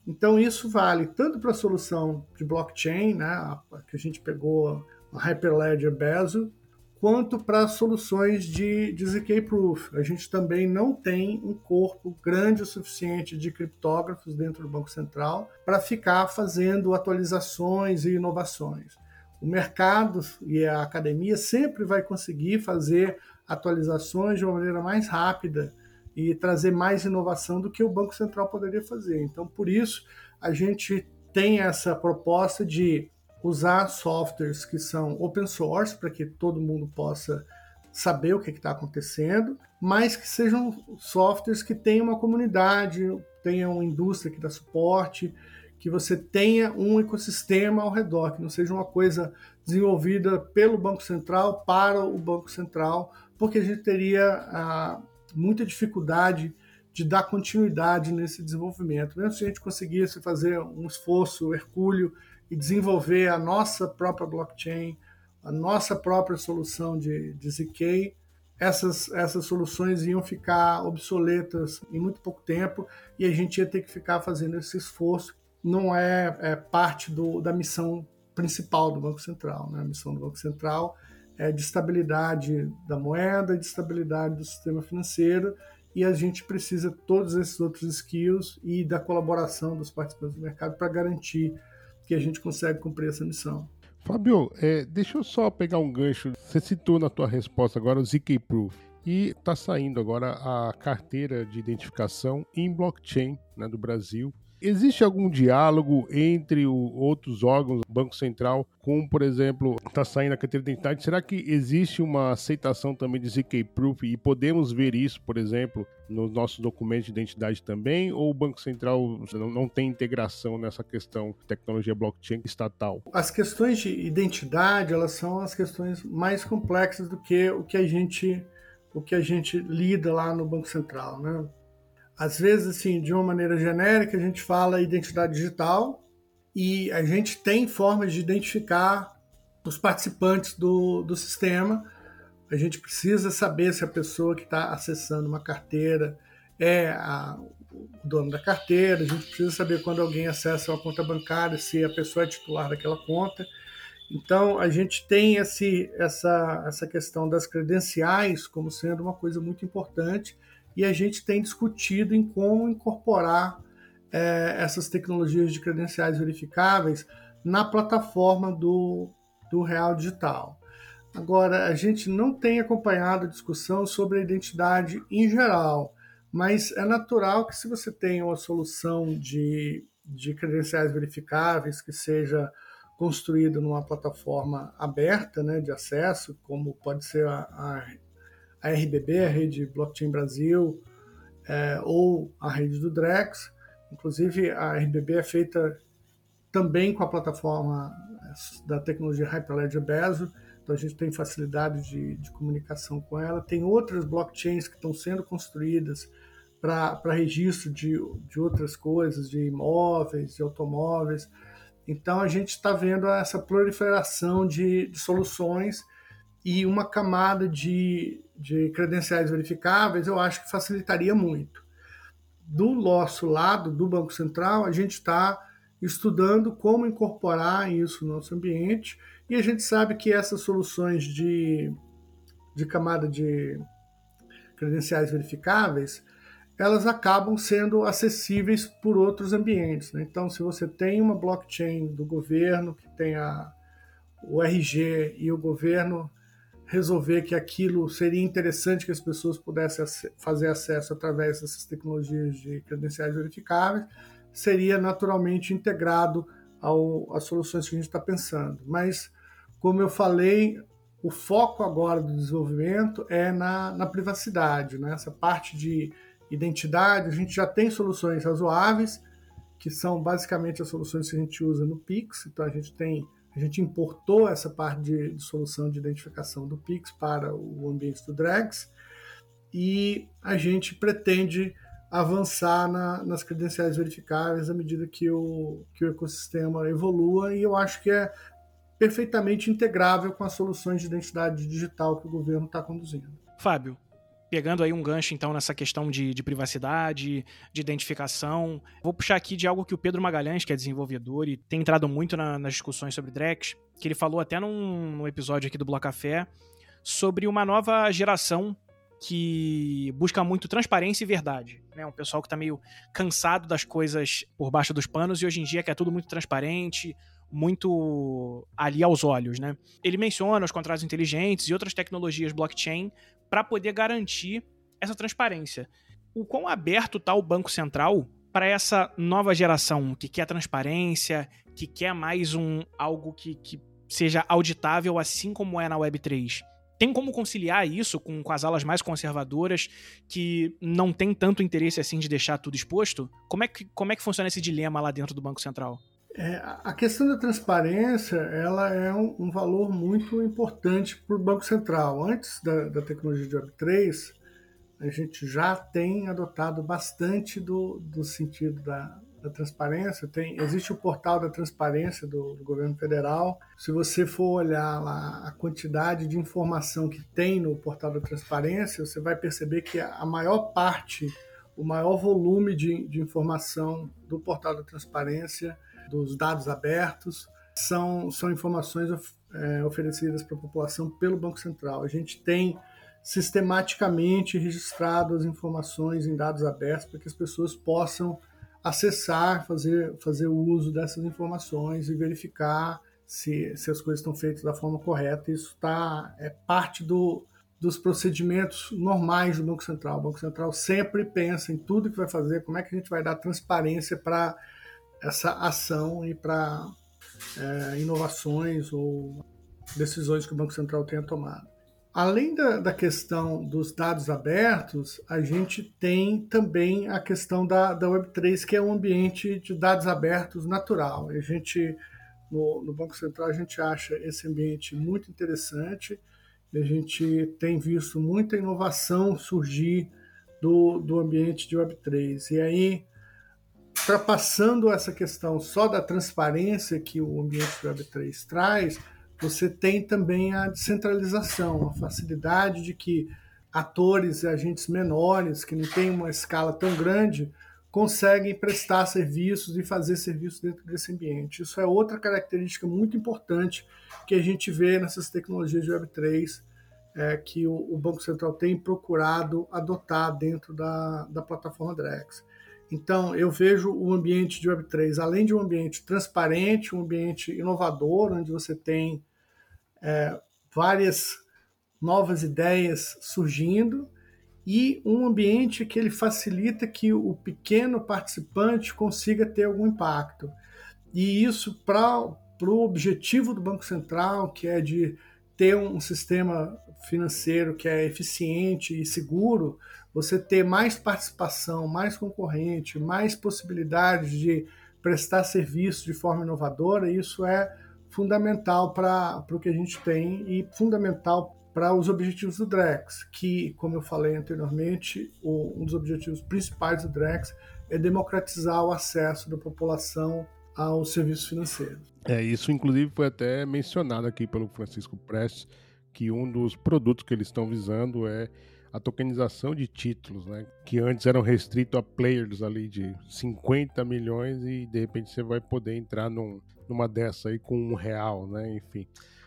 Então, isso vale tanto para a solução de blockchain, né, que a gente pegou a Hyperledger Bezel, quanto para soluções de, de ZK Proof. A gente também não tem um corpo grande o suficiente de criptógrafos dentro do Banco Central para ficar fazendo atualizações e inovações. O mercado e a academia sempre vai conseguir fazer atualizações de uma maneira mais rápida e trazer mais inovação do que o Banco Central poderia fazer. Então, por isso, a gente tem essa proposta de usar softwares que são open source para que todo mundo possa saber o que está acontecendo, mas que sejam softwares que tenham uma comunidade, tenham uma indústria que dá suporte, que você tenha um ecossistema ao redor, que não seja uma coisa desenvolvida pelo Banco Central para o Banco Central, porque a gente teria ah, muita dificuldade de dar continuidade nesse desenvolvimento. Mesmo se a gente conseguisse fazer um esforço hercúleo e desenvolver a nossa própria blockchain, a nossa própria solução de, de ZK, essas, essas soluções iam ficar obsoletas em muito pouco tempo e a gente ia ter que ficar fazendo esse esforço. Não é, é parte do, da missão principal do Banco Central. Né? A missão do Banco Central é de estabilidade da moeda, de estabilidade do sistema financeiro e a gente precisa de todos esses outros skills e da colaboração dos participantes do mercado para garantir que a gente consegue cumprir essa missão. Fábio, é, deixa eu só pegar um gancho. Você citou na tua resposta agora o ZK Proof. E está saindo agora a carteira de identificação em blockchain né, do Brasil. Existe algum diálogo entre o, outros órgãos, Banco Central, com, por exemplo, está saindo a carteira de identidade? Será que existe uma aceitação também de ZK Proof e podemos ver isso, por exemplo, nos nossos documentos de identidade também? Ou o Banco Central não, não tem integração nessa questão de tecnologia blockchain estatal? As questões de identidade, elas são as questões mais complexas do que o que a gente o que a gente lida lá no Banco Central, né? Às vezes, assim, de uma maneira genérica, a gente fala identidade digital e a gente tem formas de identificar os participantes do, do sistema. A gente precisa saber se a pessoa que está acessando uma carteira é a, o dono da carteira, a gente precisa saber quando alguém acessa uma conta bancária, se a pessoa é titular daquela conta. Então, a gente tem esse, essa, essa questão das credenciais como sendo uma coisa muito importante e a gente tem discutido em como incorporar é, essas tecnologias de credenciais verificáveis na plataforma do, do Real Digital. Agora, a gente não tem acompanhado a discussão sobre a identidade em geral, mas é natural que se você tem uma solução de, de credenciais verificáveis que seja construída numa plataforma aberta né, de acesso, como pode ser a, a, a RBB, a Rede Blockchain Brasil, é, ou a rede do Drex. Inclusive, a RBB é feita também com a plataforma da tecnologia Hyperledger Bezo, então a gente tem facilidade de, de comunicação com ela. Tem outras blockchains que estão sendo construídas para registro de, de outras coisas, de imóveis, de automóveis. Então a gente está vendo essa proliferação de, de, soluções e uma camada de, de credenciais verificáveis eu acho que facilitaria muito. Do nosso lado, do Banco Central, a gente está estudando como incorporar isso no nosso ambiente e a gente sabe que essas soluções de, de camada de credenciais verificáveis, elas acabam sendo acessíveis por outros ambientes. Né? Então, se você tem uma blockchain do governo que tenha o RG e o governo resolver que aquilo seria interessante que as pessoas pudessem fazer acesso através dessas tecnologias de credenciais verificáveis, seria naturalmente integrado ao, às soluções que a gente está pensando. Mas como eu falei, o foco agora do desenvolvimento é na, na privacidade, né? essa parte de identidade. A gente já tem soluções razoáveis, que são basicamente as soluções que a gente usa no Pix. Então a gente tem, a gente importou essa parte de, de solução de identificação do Pix para o ambiente do Drags e a gente pretende avançar na, nas credenciais verificáveis à medida que o, que o ecossistema evolua e eu acho que é perfeitamente integrável com as soluções de identidade digital que o governo está conduzindo. Fábio, pegando aí um gancho então nessa questão de, de, privacidade, de identificação, vou puxar aqui de algo que o Pedro Magalhães, que é desenvolvedor e tem entrado muito na, nas discussões sobre Drex, que ele falou até num, num episódio aqui do Bloco Café, sobre uma nova geração que busca muito transparência e verdade. Né? Um pessoal que está meio cansado das coisas por baixo dos panos e hoje em dia quer tudo muito transparente, muito ali aos olhos, né? Ele menciona os contratos inteligentes e outras tecnologias blockchain para poder garantir essa transparência. O quão aberto está o Banco Central para essa nova geração que quer transparência, que quer mais um algo que, que seja auditável, assim como é na Web3? Tem como conciliar isso com, com as alas mais conservadoras que não tem tanto interesse assim de deixar tudo exposto? Como é que, como é que funciona esse dilema lá dentro do Banco Central? É, a questão da transparência ela é um, um valor muito importante para o Banco Central. Antes da, da, tecnologia de Web3, a gente já tem adotado bastante do, do sentido da, da transparência. Tem, existe o portal da transparência do, do, governo federal. Se você for olhar lá a quantidade de informação que tem no portal da transparência, você vai perceber que a maior parte, o maior volume de, de informação do portal da transparência dos dados abertos, são, são informações é, oferecidas para a população pelo Banco Central. A gente tem sistematicamente registrado as informações em dados abertos para que as pessoas possam acessar, fazer, fazer uso dessas informações e verificar se, se as coisas estão feitas da forma correta. Isso tá, é parte do, dos procedimentos normais do Banco Central. O Banco Central sempre pensa em tudo que vai fazer, como é que a gente vai dar transparência para essa ação e para é, inovações ou decisões que o Banco Central tenha tomado. Além da, da, questão dos dados abertos, a gente tem também a questão da, da Web3, que é um ambiente de dados abertos natural. A gente, no, no Banco Central, a gente acha esse ambiente muito interessante. A gente tem visto muita inovação surgir do, do ambiente de Web3. E aí, ultrapassando essa questão só da transparência que o ambiente Web3 traz, você tem também a descentralização, a facilidade de que atores e agentes menores, que não têm uma escala tão grande, conseguem prestar serviços e fazer serviços dentro desse ambiente. Isso é outra característica muito importante que a gente vê nessas tecnologias de Web3 é, que o, o, Banco Central tem procurado adotar dentro da, da plataforma Drex. Então, eu vejo o ambiente de Web3, além de um ambiente transparente, um ambiente inovador, onde você tem é, várias novas ideias surgindo e um ambiente que ele facilita que o pequeno participante consiga ter algum impacto. E isso para o objetivo do Banco Central, que é de ter um sistema financeiro que é eficiente e seguro, você ter mais participação, mais concorrente, mais possibilidades de prestar serviço de forma inovadora, isso é fundamental para o que a gente tem e fundamental para os objetivos do DREX, que, como eu falei anteriormente, o, um dos objetivos principais do DREX é democratizar o acesso da população aos serviços financeiros. É, isso inclusive foi até mencionado aqui pelo Francisco Prestes, que um dos produtos que eles estão visando é a tokenização de títulos, né? Que antes eram restritos a players ali de 50 milhões e de repente você vai poder entrar num, numa dessa aí com um real, né? Enfim.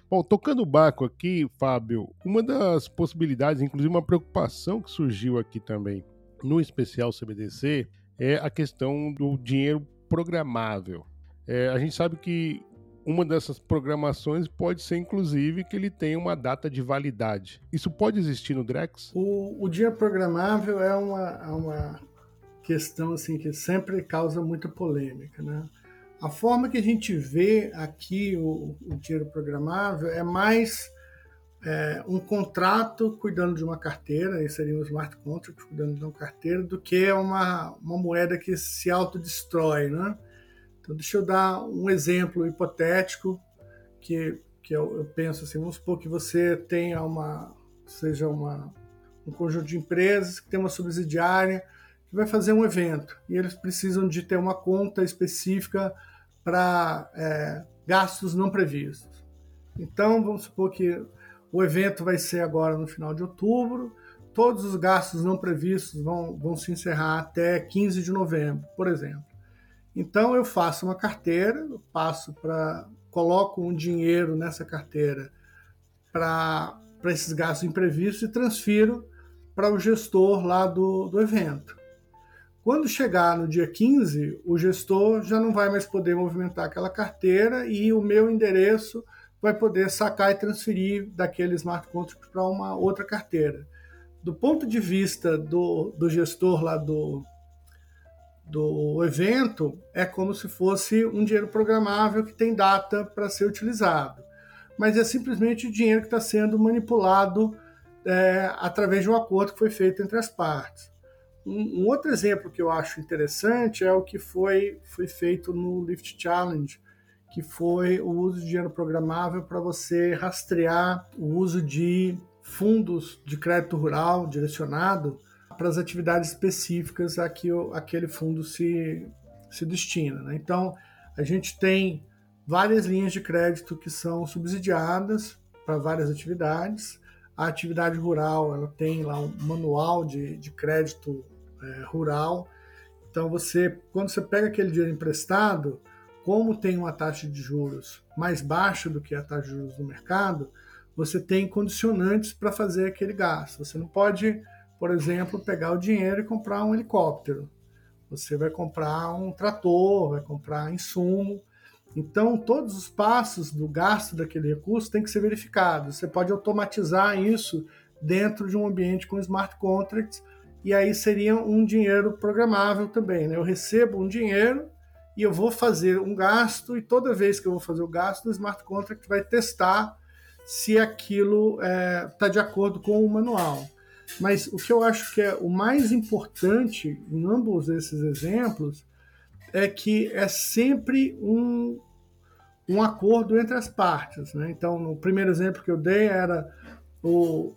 Bom, tocando o barco aqui, Fábio, uma das possibilidades, inclusive uma preocupação que surgiu aqui também no especial CBDC, é a questão do dinheiro programável. É, a gente sabe que uma dessas programações pode ser, inclusive, que ele tenha uma data de validade. Isso pode existir no Drex? O, o dinheiro programável é uma, é uma questão assim que sempre causa muita polêmica, né? A forma que a gente vê aqui o, o dinheiro programável é mais é, um contrato cuidando de uma carteira, aí seria um smart contract cuidando de uma carteira, do que uma, uma moeda que se autodestrói. Né? Então, deixa eu dar um exemplo hipotético que, que eu, eu penso assim: vamos supor que você tenha uma, seja uma, um conjunto de empresas que tem uma subsidiária que vai fazer um evento e eles precisam de ter uma conta específica para é, gastos não previstos. Então, vamos supor que o evento vai ser agora no final de outubro, todos os gastos não previstos vão, vão se encerrar até 15 de novembro, por exemplo. Então, eu faço uma carteira, passo para. coloco um dinheiro nessa carteira para esses gastos imprevistos e transfiro para o gestor lá do, do evento. Quando chegar no dia 15, o gestor já não vai mais poder movimentar aquela carteira e o meu endereço vai poder sacar e transferir daquele smart contract para uma outra carteira. Do ponto de vista do, do gestor lá do, do evento, é como se fosse um dinheiro programável que tem data para ser utilizado. Mas é simplesmente o dinheiro que está sendo manipulado é, através de um acordo que foi feito entre as partes. Um, um, outro exemplo que eu acho interessante é o que foi, foi feito no Lift Challenge, que foi o uso de dinheiro programável para você rastrear o uso de fundos de crédito rural direcionado para as atividades específicas a que o, aquele fundo se, se destina. Né? Então, a gente tem várias linhas de crédito que são subsidiadas para várias atividades. A atividade rural ela tem lá um manual de, de crédito é, rural. Então você, quando você pega aquele dinheiro emprestado, como tem uma taxa de juros mais baixa do que a taxa de juros do mercado, você tem condicionantes para fazer aquele gasto. Você não pode, por exemplo, pegar o dinheiro e comprar um helicóptero. Você vai comprar um trator, vai comprar insumo. Então, todos os passos do gasto daquele recurso têm que ser verificados. Você pode automatizar isso dentro de um ambiente com smart contracts e aí seria um dinheiro programável também. Né? Eu recebo um dinheiro e eu vou fazer um gasto, e toda vez que eu vou fazer o gasto, o smart contract vai testar se aquilo está é, tá de acordo com o manual. Mas o que eu acho que é o mais importante em ambos esses exemplos é que é sempre um, um acordo entre as partes. Né? Então, no primeiro exemplo que eu dei era o,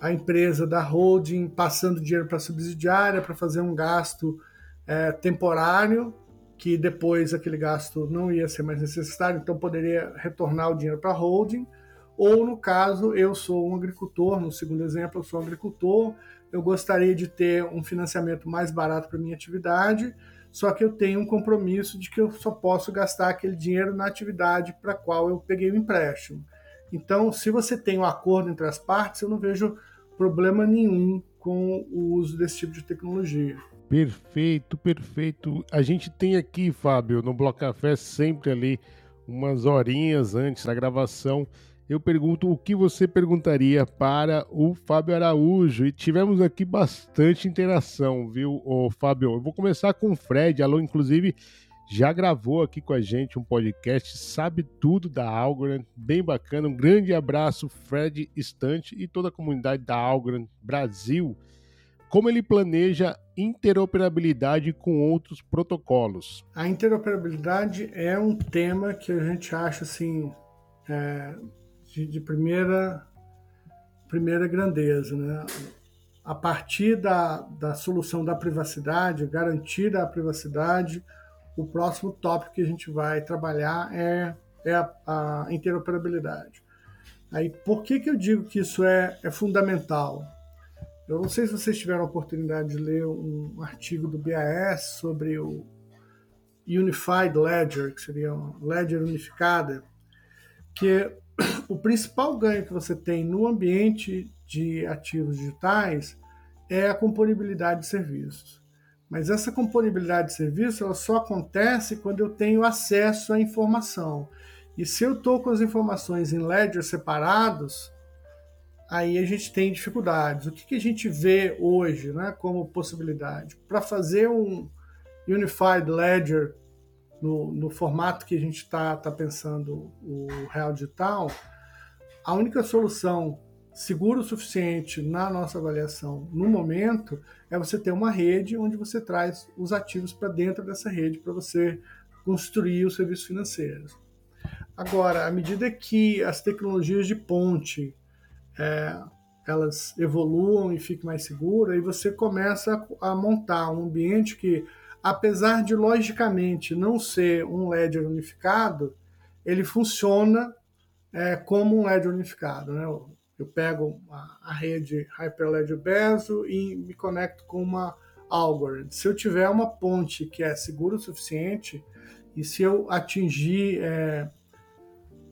a empresa da holding passando dinheiro para a subsidiária para fazer um gasto é, temporário, que depois aquele gasto não ia ser mais necessário, então poderia retornar o dinheiro para a holding. Ou, no caso, eu sou um agricultor, no segundo exemplo, eu sou um agricultor, eu gostaria de ter um financiamento mais barato para minha atividade, só que eu tenho um compromisso de que eu só posso gastar aquele dinheiro na atividade para a qual eu peguei o empréstimo. Então, se você tem um acordo entre as partes, eu não vejo problema nenhum com o uso desse tipo de tecnologia. Perfeito, perfeito. A gente tem aqui, Fábio, no Bloco Café, sempre ali, umas horinhas antes da gravação, eu pergunto o que você perguntaria para o Fábio Araújo. E tivemos aqui bastante interação, viu, ô, Fábio? Eu vou começar com o Fred. Alô, inclusive, já gravou aqui com a gente um podcast, sabe tudo da Algorand, bem bacana. Um grande abraço, Fred Estante e toda a comunidade da Algorand Brasil. Como ele planeja interoperabilidade com outros protocolos? A interoperabilidade é um tema que a gente acha assim é, de, de, primeira primeira grandeza, né? A partir da, da solução da privacidade, garantir a privacidade, o próximo tópico que a gente vai trabalhar é, é a, a interoperabilidade. Aí, por que, que eu digo que isso é, é fundamental? Eu não sei se vocês tiveram a oportunidade de ler um artigo do BAS sobre o Unified Ledger, que seria uma ledger unificada, que o principal ganho que você tem no ambiente de ativos digitais é a componibilidade de serviços. Mas essa componibilidade de serviço ela só acontece quando eu tenho acesso à informação. E se eu estou com as informações em ledgers separados, aí a gente tem dificuldades. O que, que a gente vê hoje né, como possibilidade? Para fazer um Unified Ledger no, no formato que a gente está tá pensando o Real Digital, a única solução segura o suficiente na nossa avaliação no momento é você ter uma rede onde você traz os ativos para dentro dessa rede para você construir os serviços financeiros. Agora, à medida que as tecnologias de ponte é, elas evoluam e fiquem mais seguras, e você começa a montar um ambiente que, apesar de logicamente não ser um ledger unificado, ele funciona é, como um ledger unificado. Né? Eu pego a, a rede Hyperledger Bezo e me conecto com uma Algorand. Se eu tiver uma ponte que é segura o suficiente, e se eu atingir é,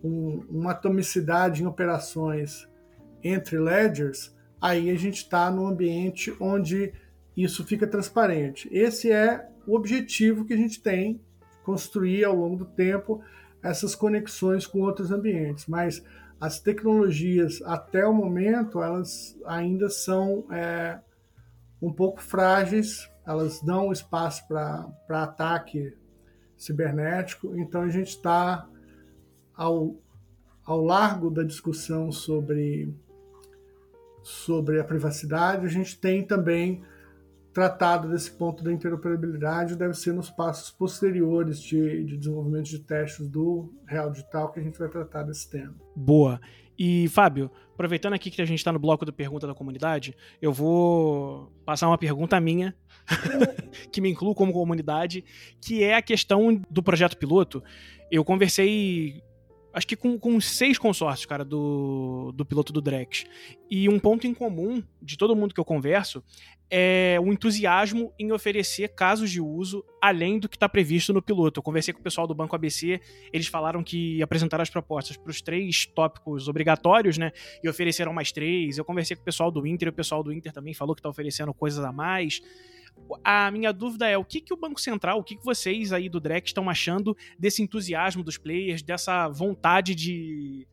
um, uma atomicidade em operações entre ledgers, aí a gente está no ambiente onde isso fica transparente. Esse é o objetivo que a gente tem, construir ao longo do tempo essas conexões com outros ambientes. Mas as tecnologias até o momento elas ainda são é, um pouco frágeis, elas dão espaço para ataque cibernético, então a gente está ao, ao largo da discussão sobre sobre a privacidade, a gente tem também tratado desse ponto da interoperabilidade, deve ser nos passos posteriores de, de desenvolvimento de testes do Real Digital que a gente vai tratar desse tema. Boa. E, Fábio, aproveitando aqui que a gente está no bloco da pergunta da comunidade, eu vou passar uma pergunta minha, que me inclui como comunidade, que é a questão do projeto piloto. Eu conversei acho que com, com seis consórcios, cara, do, do piloto do Drex. E um ponto em comum de todo mundo que eu converso é o entusiasmo em oferecer casos de uso além do que está previsto no piloto. Eu conversei com o pessoal do Banco ABC, eles falaram que apresentaram as propostas para os três tópicos obrigatórios, né? E ofereceram mais três. Eu conversei com o pessoal do Inter, o pessoal do Inter também falou que está oferecendo coisas a mais. A minha dúvida é o que, que o Banco Central, o que, que vocês aí do DREC estão achando desse entusiasmo dos players, dessa vontade de,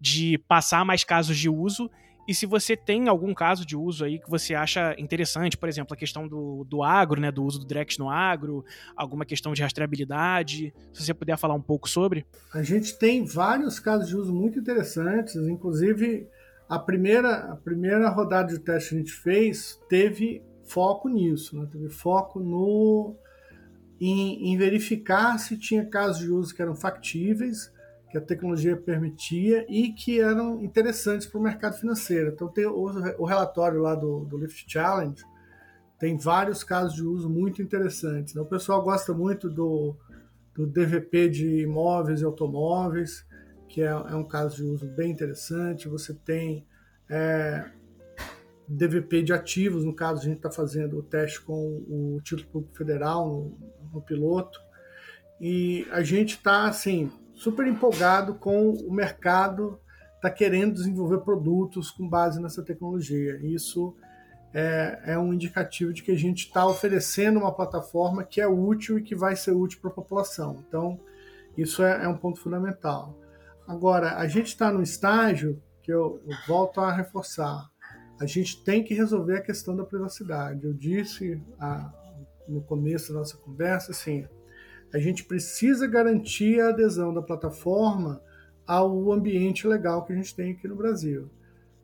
de passar mais casos de uso e se você tem algum caso de uso aí que você acha interessante, por exemplo, a questão do, do agro, né, do uso do Drex no agro, alguma questão de rastreabilidade, se você puder falar um pouco sobre. A gente tem vários casos de uso muito interessantes, inclusive a primeira, a primeira rodada de teste que a gente fez teve foco nisso, né? teve foco no em, em, verificar se tinha casos de uso que eram factíveis, que a tecnologia permitia e que eram interessantes para o mercado financeiro. Então tem o, o relatório lá do, do Lift Challenge, tem vários casos de uso muito interessantes. Né? O pessoal gosta muito do, do DVP de imóveis e automóveis, que é, é um caso de uso bem interessante. Você tem é, DVP de ativos, no caso a gente está fazendo o teste com o título público federal no, no piloto, e a gente está assim super empolgado com o mercado está querendo desenvolver produtos com base nessa tecnologia. Isso é, é um indicativo de que a gente está oferecendo uma plataforma que é útil e que vai ser útil para a população. Então, isso é, é um ponto fundamental. Agora, a gente está no estágio que eu, eu volto a reforçar. A gente tem que resolver a questão da privacidade. Eu disse a, no começo da nossa conversa, assim, a gente precisa garantir a adesão da plataforma ao ambiente legal que a gente tem aqui no Brasil.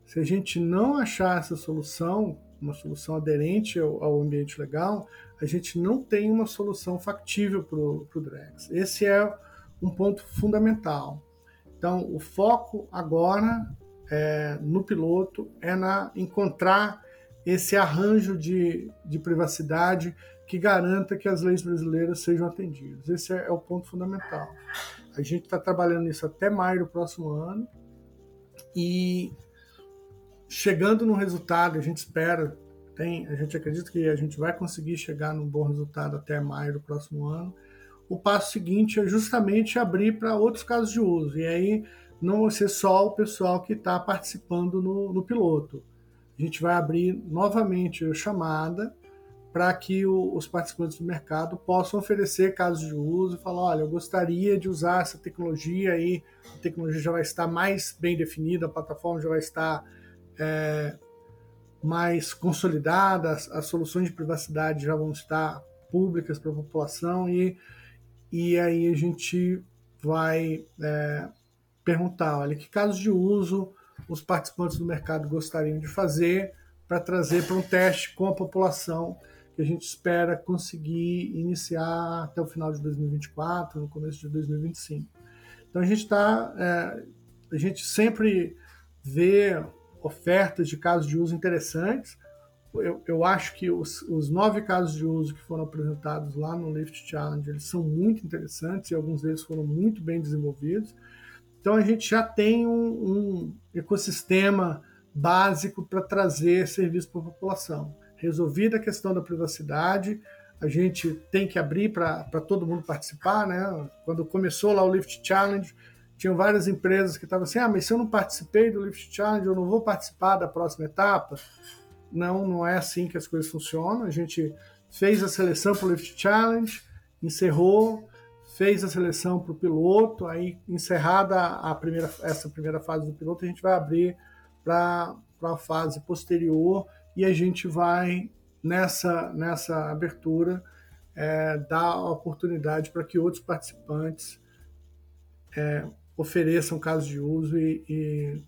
Se a gente não achar essa solução, uma solução aderente ao, ao ambiente legal, a gente não tem uma solução factível para o Drex. Esse é um ponto fundamental. Então, o foco agora é, no piloto é na encontrar esse arranjo de, de privacidade que garanta que as leis brasileiras sejam atendidas. Esse é, é o ponto fundamental. A gente está trabalhando nisso até maio do próximo ano e chegando no resultado, a gente espera, tem, a gente acredita que a gente vai conseguir chegar num bom resultado até maio do próximo ano. O passo seguinte é justamente abrir para outros casos de uso. E aí não vai ser só o pessoal que está participando no, no piloto. A gente vai abrir novamente a chamada para que o, os participantes do mercado possam oferecer casos de uso e falar, olha, eu gostaria de usar essa tecnologia aí, a tecnologia já vai estar mais bem definida, a plataforma já vai estar é, mais consolidada, as, as, soluções de privacidade já vão estar públicas para a população e, e aí a gente vai é, perguntar, olha, que casos de uso os participantes do mercado gostariam de fazer para trazer para um teste com a população que a gente espera conseguir iniciar até o final de 2024, no começo de 2025. Então a gente está, é, a gente sempre vê ofertas de casos de uso interessantes. Eu, eu acho que os, os, nove casos de uso que foram apresentados lá no Lift Challenge eles são muito interessantes e alguns deles foram muito bem desenvolvidos. Então a gente já tem um, um ecossistema básico para trazer serviço para a população resolvida a questão da privacidade, a gente tem que abrir para todo mundo participar, né? Quando começou lá o Lift Challenge, tinham várias empresas que estavam assim, ah, mas se eu não participei do Lift Challenge, eu não vou participar da próxima etapa. Não, não é assim que as coisas funcionam. A gente fez a seleção para o Lift Challenge, encerrou, fez a seleção para o piloto, aí encerrada a primeira, essa primeira fase do piloto, a gente vai abrir para a fase posterior e a gente vai, nessa, nessa abertura, é, dar oportunidade para que outros participantes é, ofereçam casos de uso e, e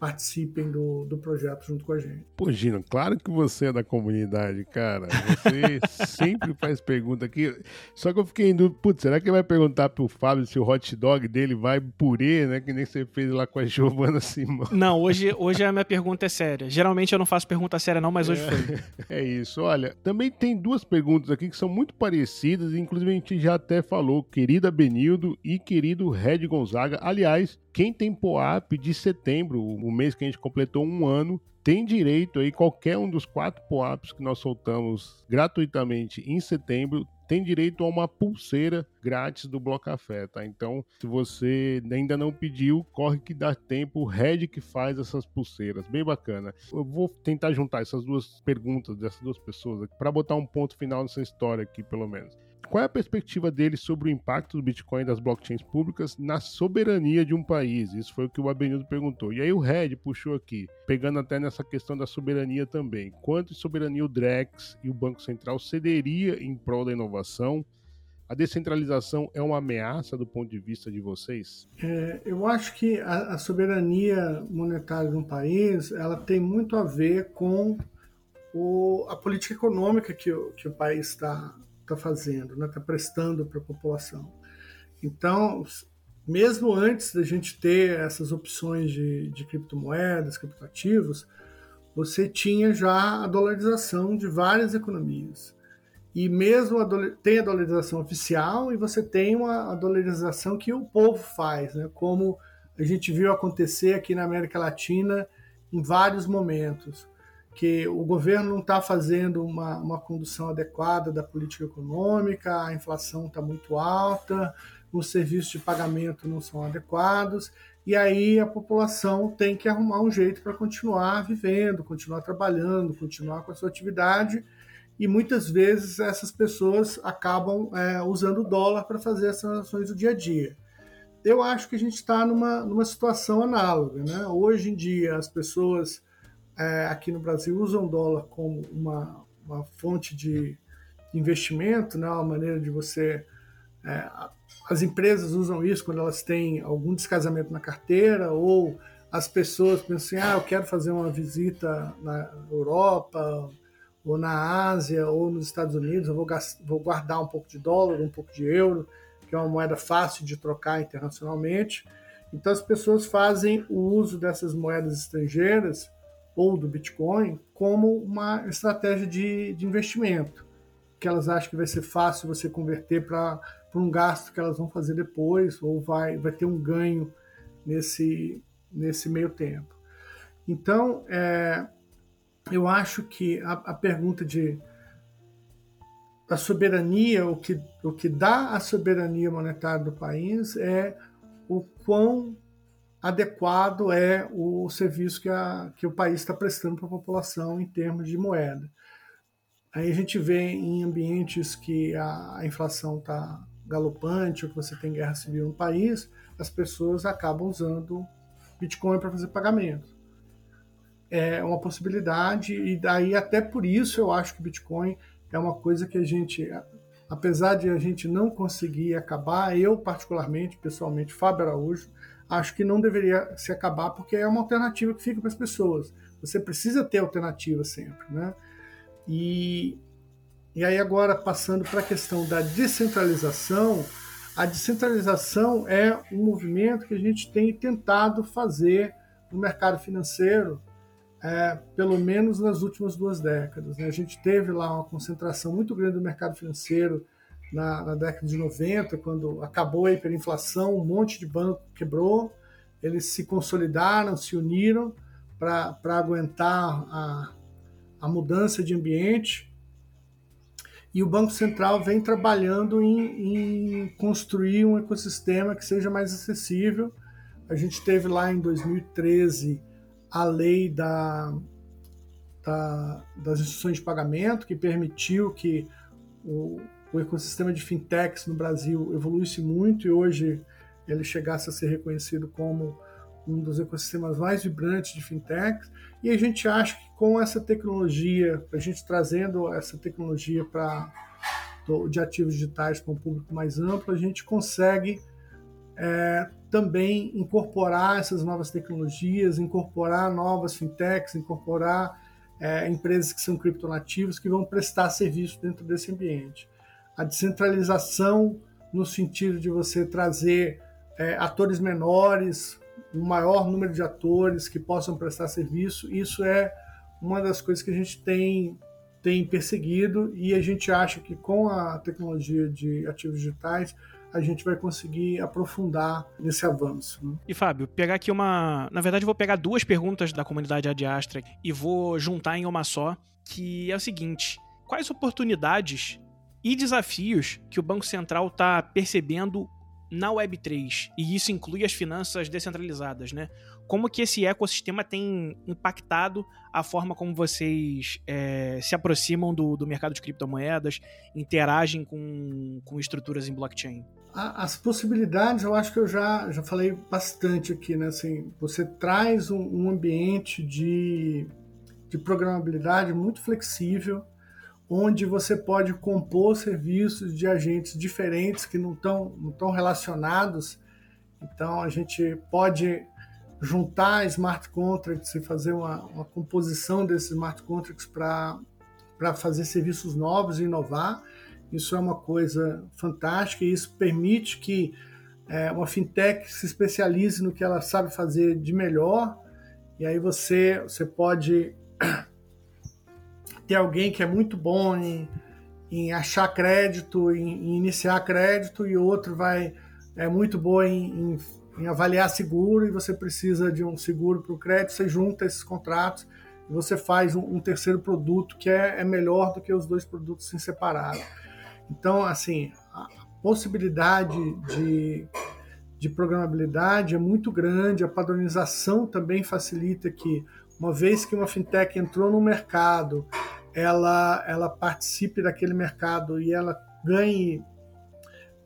participem do, do projeto junto com a gente. Pô, Gino, claro que você é da comunidade, cara. Você sempre faz pergunta aqui. Só que eu fiquei em dúvida, putz, será que ele vai perguntar pro Fábio se o hot dog dele vai purê, né? Que nem você fez lá com a Giovana Simão. Não, hoje, hoje a minha pergunta é séria. Geralmente eu não faço pergunta séria, não, mas hoje é, foi. É isso. Olha, também tem duas perguntas aqui que são muito parecidas, inclusive a gente já até falou, querida Benildo e querido Red Gonzaga. Aliás, quem tem POAP de setembro, o mês que a gente completou um ano, tem direito aí, qualquer um dos quatro POAPs que nós soltamos gratuitamente em setembro, tem direito a uma pulseira grátis do Bloco Café, tá? Então, se você ainda não pediu, corre que dá tempo, o Red que faz essas pulseiras, bem bacana. Eu vou tentar juntar essas duas perguntas dessas duas pessoas para botar um ponto final nessa história aqui, pelo menos. Qual é a perspectiva dele sobre o impacto do Bitcoin e das blockchains públicas na soberania de um país? Isso foi o que o Abenildo perguntou. E aí o Red puxou aqui, pegando até nessa questão da soberania também. Quanto de soberania o Drex e o Banco Central cederia em prol da inovação? A descentralização é uma ameaça do ponto de vista de vocês? É, eu acho que a, a, soberania monetária de um país ela tem muito a ver com o, a política econômica que o, que o país está está fazendo, está né? Tá prestando para a população. Então, mesmo antes da gente ter essas opções de, de criptomoedas, criptoativos, você tinha já a dolarização de várias economias. E mesmo a tem a dolarização oficial e você tem uma a dolarização que o povo faz, né? como a gente viu acontecer aqui na América Latina em vários momentos que o governo não está fazendo uma, uma condução adequada da política econômica, a inflação está muito alta, os serviços de pagamento não são adequados, e aí a população tem que arrumar um jeito para continuar vivendo, continuar trabalhando, continuar com a sua atividade, e muitas vezes essas pessoas acabam é, usando o dólar para fazer as transações do dia a dia. eu acho que a gente está numa, numa situação análoga. Né? Hoje em dia, as pessoas é, aqui no Brasil usam dólar como uma, uma fonte de investimento, né? uma maneira de você. É, as empresas usam isso quando elas têm algum descasamento na carteira ou as pessoas pensam assim, ah, eu quero fazer uma visita na Europa ou na Ásia ou nos Estados Unidos, eu vou, vou guardar um pouco de dólar, um pouco de euro, que é uma moeda fácil de trocar internacionalmente. Então as pessoas fazem o uso dessas moedas estrangeiras ou do Bitcoin como uma estratégia de, de investimento, que elas acham que vai ser fácil você converter para um gasto que elas vão fazer depois, ou vai, vai ter um ganho nesse, nesse meio tempo. Então, é, eu acho que a, a pergunta de a soberania, o que, o que dá a soberania monetária do país é o quão adequado é o serviço que, a, que o país está prestando para a população em termos de moeda. Aí a gente vê em ambientes que a, inflação está galopante ou que você tem guerra civil no país, as pessoas acabam usando Bitcoin para fazer pagamento. É uma possibilidade, e daí até por isso eu acho que Bitcoin é uma coisa que a gente, apesar de a gente não conseguir acabar, eu particularmente, pessoalmente, Fábio Araújo, acho que não deveria se acabar porque é uma alternativa que fica para as pessoas. Você precisa ter alternativa sempre, né? E, e aí agora passando para a questão da descentralização, a descentralização é um movimento que a gente tem tentado fazer no mercado financeiro é, pelo menos nas últimas duas décadas. Né? A gente teve lá uma concentração muito grande do mercado financeiro na, na, década de 90, quando acabou a hiperinflação, um monte de banco quebrou, eles se consolidaram, se uniram para aguentar a, a mudança de ambiente. E o Banco Central vem trabalhando em, em construir um ecossistema que seja mais acessível. A gente teve lá em 2013 a lei da, da, das instituições de pagamento, que permitiu que o, o ecossistema de fintechs no Brasil evoluísse muito e hoje ele chegasse a ser reconhecido como um dos ecossistemas mais vibrantes de fintechs. E a gente acha que com essa tecnologia, a gente trazendo essa tecnologia para de ativos digitais para um público mais amplo, a gente consegue é, também incorporar essas novas tecnologias, incorporar novas fintechs, incorporar é, empresas que são criptonativas que vão prestar serviço dentro desse ambiente. A descentralização no sentido de você trazer é, atores menores, um maior número de atores que possam prestar serviço, isso é uma das coisas que a gente tem, tem perseguido e a gente acha que com a tecnologia de ativos digitais a gente vai conseguir aprofundar nesse avanço. Né? E Fábio, pegar aqui uma. Na verdade, vou pegar duas perguntas da comunidade Adiastra e vou juntar em uma só, que é o seguinte: quais oportunidades e desafios que o Banco Central está percebendo na Web3? E isso inclui as finanças descentralizadas, né? Como que esse ecossistema tem impactado a forma como vocês é, se aproximam do, do mercado de criptomoedas, interagem com, com estruturas em blockchain? As possibilidades, eu acho que eu já, já falei bastante aqui, né? Assim, você traz um, um ambiente de, de programabilidade muito flexível, onde você pode compor serviços de agentes diferentes que não estão não tão relacionados. Então, a gente pode juntar smart contracts e fazer uma, uma composição desses smart contracts para fazer serviços novos e inovar. Isso é uma coisa fantástica e isso permite que é, uma fintech se especialize no que ela sabe fazer de melhor. E aí você, você pode ter alguém que é muito bom em, em achar crédito, em, em, iniciar crédito, e outro vai é muito bom em, em, avaliar seguro, e você precisa de um seguro para o crédito, você junta esses contratos e você faz um, um terceiro produto que é, é melhor do que os dois produtos em separado. Então, assim, a possibilidade de, de programabilidade é muito grande, a padronização também facilita que, uma vez que uma fintech entrou no mercado, ela, ela participe daquele mercado e ela ganhe,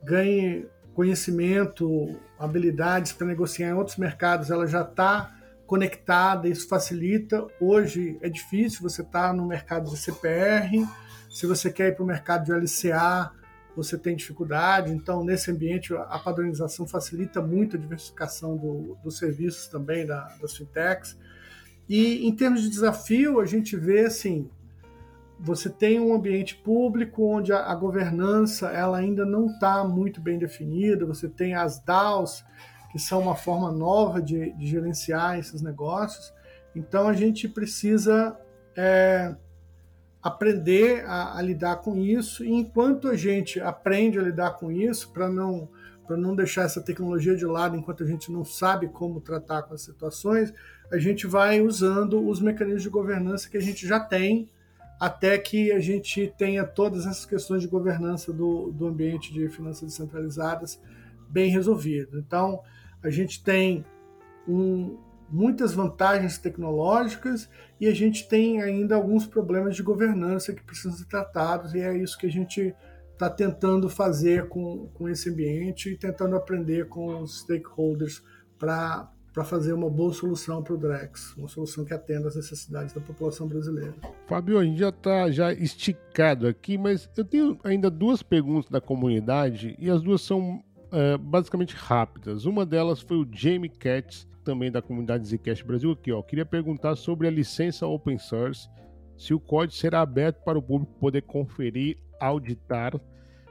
ganhe conhecimento, habilidades para negociar em outros mercados, ela já está conectada, isso facilita. Hoje é difícil você estar tá no mercado de CPR, se você quer ir para o mercado de LCA, você tem dificuldade. Então, nesse ambiente, a padronização facilita muito a diversificação do, dos serviços também da, das fintechs. E em termos de desafio, a gente vê assim, você tem um ambiente público onde a, a governança ela ainda não está muito bem definida, você tem as DAOs, que são uma forma nova de, de gerenciar esses negócios. Então a gente precisa é, aprender a, a, lidar com isso, e enquanto a gente aprende a lidar com isso, para não, não deixar essa tecnologia de lado enquanto a gente não sabe como tratar com as situações, a gente vai usando os mecanismos de governança que a gente já tem até que a gente tenha todas essas questões de governança do, do ambiente de finanças descentralizadas bem resolvidas. Então, a gente tem um, muitas vantagens tecnológicas e a gente tem ainda alguns problemas de governança que precisam ser tratados, e é isso que a gente está tentando fazer com, com esse ambiente e tentando aprender com os stakeholders para para fazer uma boa solução para o Drex, uma solução que atenda às necessidades da população brasileira. Fábio, a gente já está já esticado aqui, mas eu tenho ainda duas perguntas da comunidade e as duas são é, basicamente rápidas. Uma delas foi o Jamie Katz, também da comunidade Zcash Brasil, aqui, ó. Queria perguntar sobre a licença open source, se o código será aberto para o público poder conferir, auditar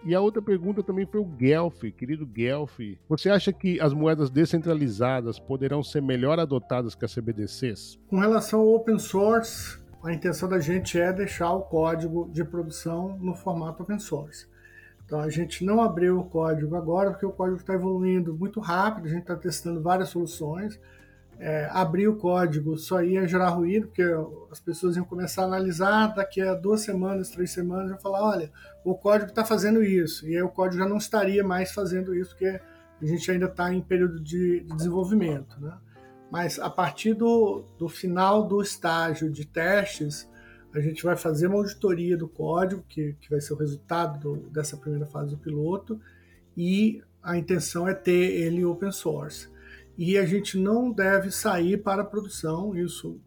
e a outra pergunta também foi o Guelph, querido Guelph. Você acha que as moedas descentralizadas poderão ser melhor adotadas que as CBDCs? Com relação ao open source, a intenção da gente é deixar o código de produção no formato open source. Então a gente não abriu o código agora porque o código está evoluindo muito rápido, a gente está testando várias soluções é, abrir o código só ia gerar ruído, porque as pessoas iam começar a analisar, daqui a duas semanas, três semanas, iam falar, olha, o código está fazendo isso, e aí o código já não estaria mais fazendo isso, porque a gente ainda está em período de, de desenvolvimento. Né? Mas a partir do, do final do estágio de testes, a gente vai fazer uma auditoria do código, que, que vai ser o resultado do, dessa primeira fase do piloto, e a intenção é ter ele open source e a gente não deve sair para a produção. Isso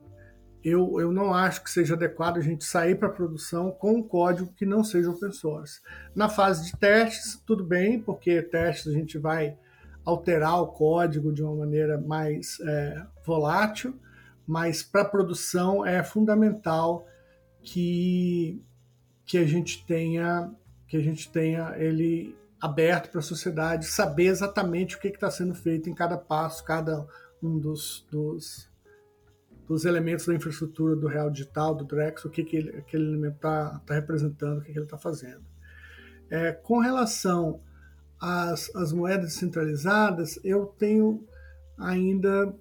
eu, eu não acho que seja adequado a gente sair para a produção com um código que não seja open source. Na fase de testes, tudo bem, porque testes a gente vai alterar o código de uma maneira mais é, volátil, mas para a produção é fundamental que, que a gente tenha que a gente tenha ele aberto para a sociedade saber exatamente o que está sendo feito em cada passo, cada um dos, dos, dos, elementos da infraestrutura do Real Digital, do Drex, o que, que ele, aquele elemento está tá representando, o que, que ele está fazendo. É, com relação às, às moedas centralizadas, eu tenho ainda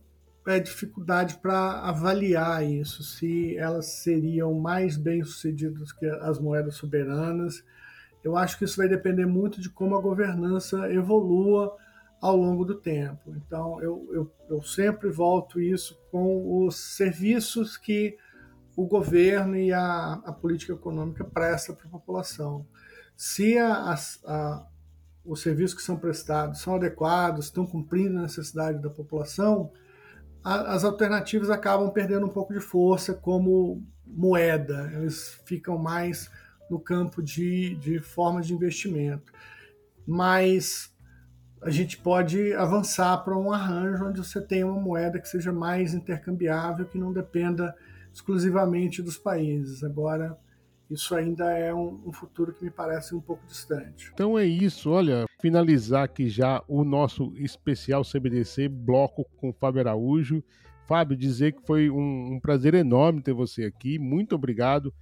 é, dificuldade para avaliar isso, se elas seriam mais bem sucedidas que as moedas soberanas, eu acho que isso vai depender muito de como a governança evolua ao longo do tempo. Então, eu, eu, eu sempre volto isso com os serviços que o governo e a, a política econômica presta para a população. Se a, a, os serviços que são prestados são adequados, estão cumprindo a necessidade da população, as alternativas acabam perdendo um pouco de força como moeda, eles ficam mais no campo de, de formas de investimento. Mas a gente pode avançar para um arranjo onde você tenha uma moeda que seja mais intercambiável, que não dependa exclusivamente dos países. Agora, isso ainda é um, um, futuro que me parece um pouco distante. Então é isso, olha, finalizar aqui já o nosso especial CBDC bloco com Fábio Araújo. Fábio, dizer que foi um, um prazer enorme ter você aqui, muito obrigado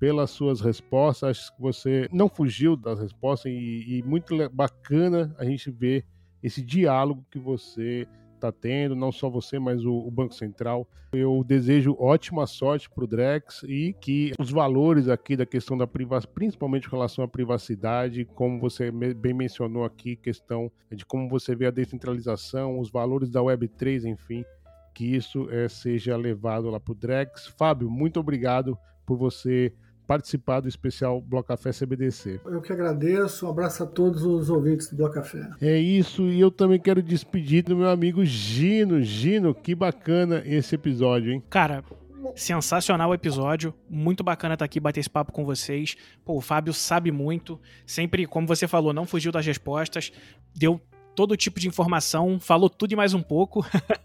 pelas suas respostas. Acho que você não fugiu das respostas e, e muito bacana a gente ver esse diálogo que você está tendo, não só você, mas o, o, Banco Central. Eu desejo ótima sorte para o Drex e que os valores aqui da questão da privacidade, principalmente em relação à privacidade, como você bem mencionou aqui, questão de como você vê a descentralização, os valores da Web3, enfim, que isso é, seja levado lá para o Drex. Fábio, muito obrigado por você participar do especial Bloco Café CBDC. Eu que agradeço, um abraço a todos os ouvintes do Bloco Café. É isso, e eu também quero despedir do meu amigo Gino. Gino, que bacana esse episódio, hein? Cara, Sensacional o episódio, muito bacana estar aqui bater esse papo com vocês. Pô, o Fábio sabe muito, sempre, como você falou, não fugiu das respostas, deu todo tipo de informação, falou tudo e mais um pouco,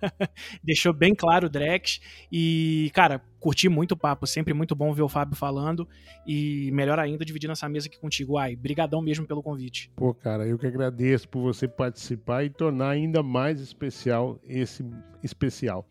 deixou bem claro o Drex e, cara, curti muito o papo, sempre muito bom ver o Fábio falando e melhor ainda dividindo essa mesa aqui contigo. Ai, brigadão mesmo pelo convite. Pô, cara, eu que agradeço por você participar e tornar ainda mais especial esse especial.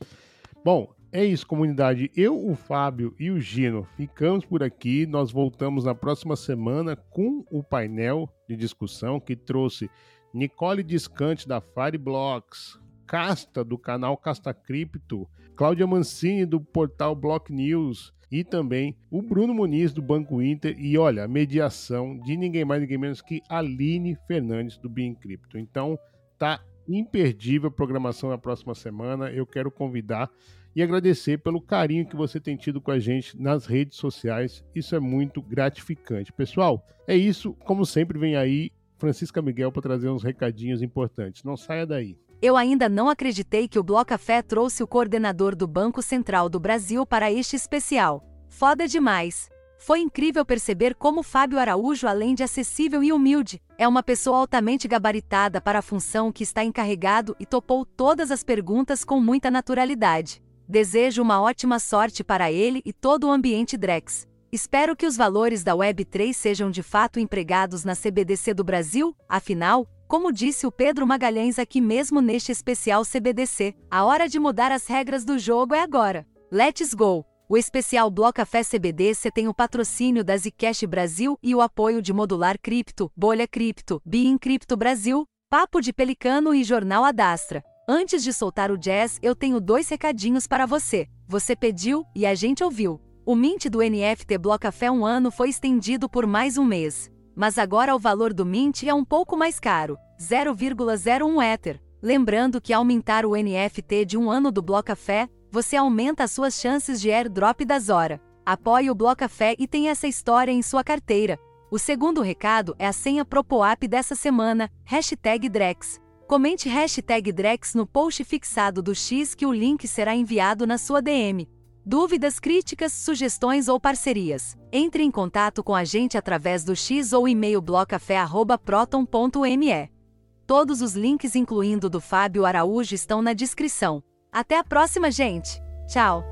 Bom, é isso, comunidade. Eu, o Fábio e o Gino ficamos por aqui. Nós voltamos na próxima semana com o painel de discussão que trouxe Nicole Discante da Fireblocks, Casta do canal Casta Cripto, Cláudia Mancini do portal Block News e também o Bruno Muniz do Banco Inter e olha, mediação de ninguém mais ninguém menos que Aline Fernandes do Bin Cripto. Então, tá imperdível a programação na próxima semana. Eu quero convidar e agradecer pelo carinho que você tem tido com a gente nas redes sociais. Isso é muito gratificante. Pessoal, é isso. Como sempre, vem aí Francisca Miguel para trazer uns recadinhos importantes. Não saia daí. Eu ainda não acreditei que o Bloco Café trouxe o coordenador do Banco Central do Brasil para este especial. Foda demais! Foi incrível perceber como Fábio Araújo, além de acessível e humilde, é uma pessoa altamente gabaritada para a função que está encarregado e topou todas as perguntas com muita naturalidade. Desejo uma ótima sorte para ele e todo o ambiente Drex. Espero que os valores da Web3 sejam de fato empregados na CBDC do Brasil, afinal, como disse o Pedro Magalhães aqui mesmo neste especial CBDC, a hora de mudar as regras do jogo é agora. Let's go! O especial Bloco Café CBDC tem o patrocínio da Zcash Brasil e o apoio de Modular Cripto, Bolha Cripto, Bean Cripto Brasil, Papo de Pelicano e Jornal Adastra. Antes de soltar o jazz, eu tenho dois recadinhos para você. Você pediu e a gente ouviu. O Mint do NFT Blocafé um ano foi estendido por mais um mês. Mas agora o valor do Mint é um pouco mais caro, 0,01 Ether. Lembrando que ao mintar o NFT de um ano do Blocafé, você aumenta as suas chances de airdrop da Zora. Apoie o Blocafé e tenha essa história em sua carteira. O segundo recado é a senha PropoApp dessa semana, hashtag Drex. Comente hashtag Drex no post fixado do X que o link será enviado na sua DM. Dúvidas, críticas, sugestões ou parcerias? Entre em contato com a gente através do X ou e-mail blocafé@proton.me. Todos os links, incluindo do Fábio Araújo, estão na descrição. Até a próxima, gente! Tchau!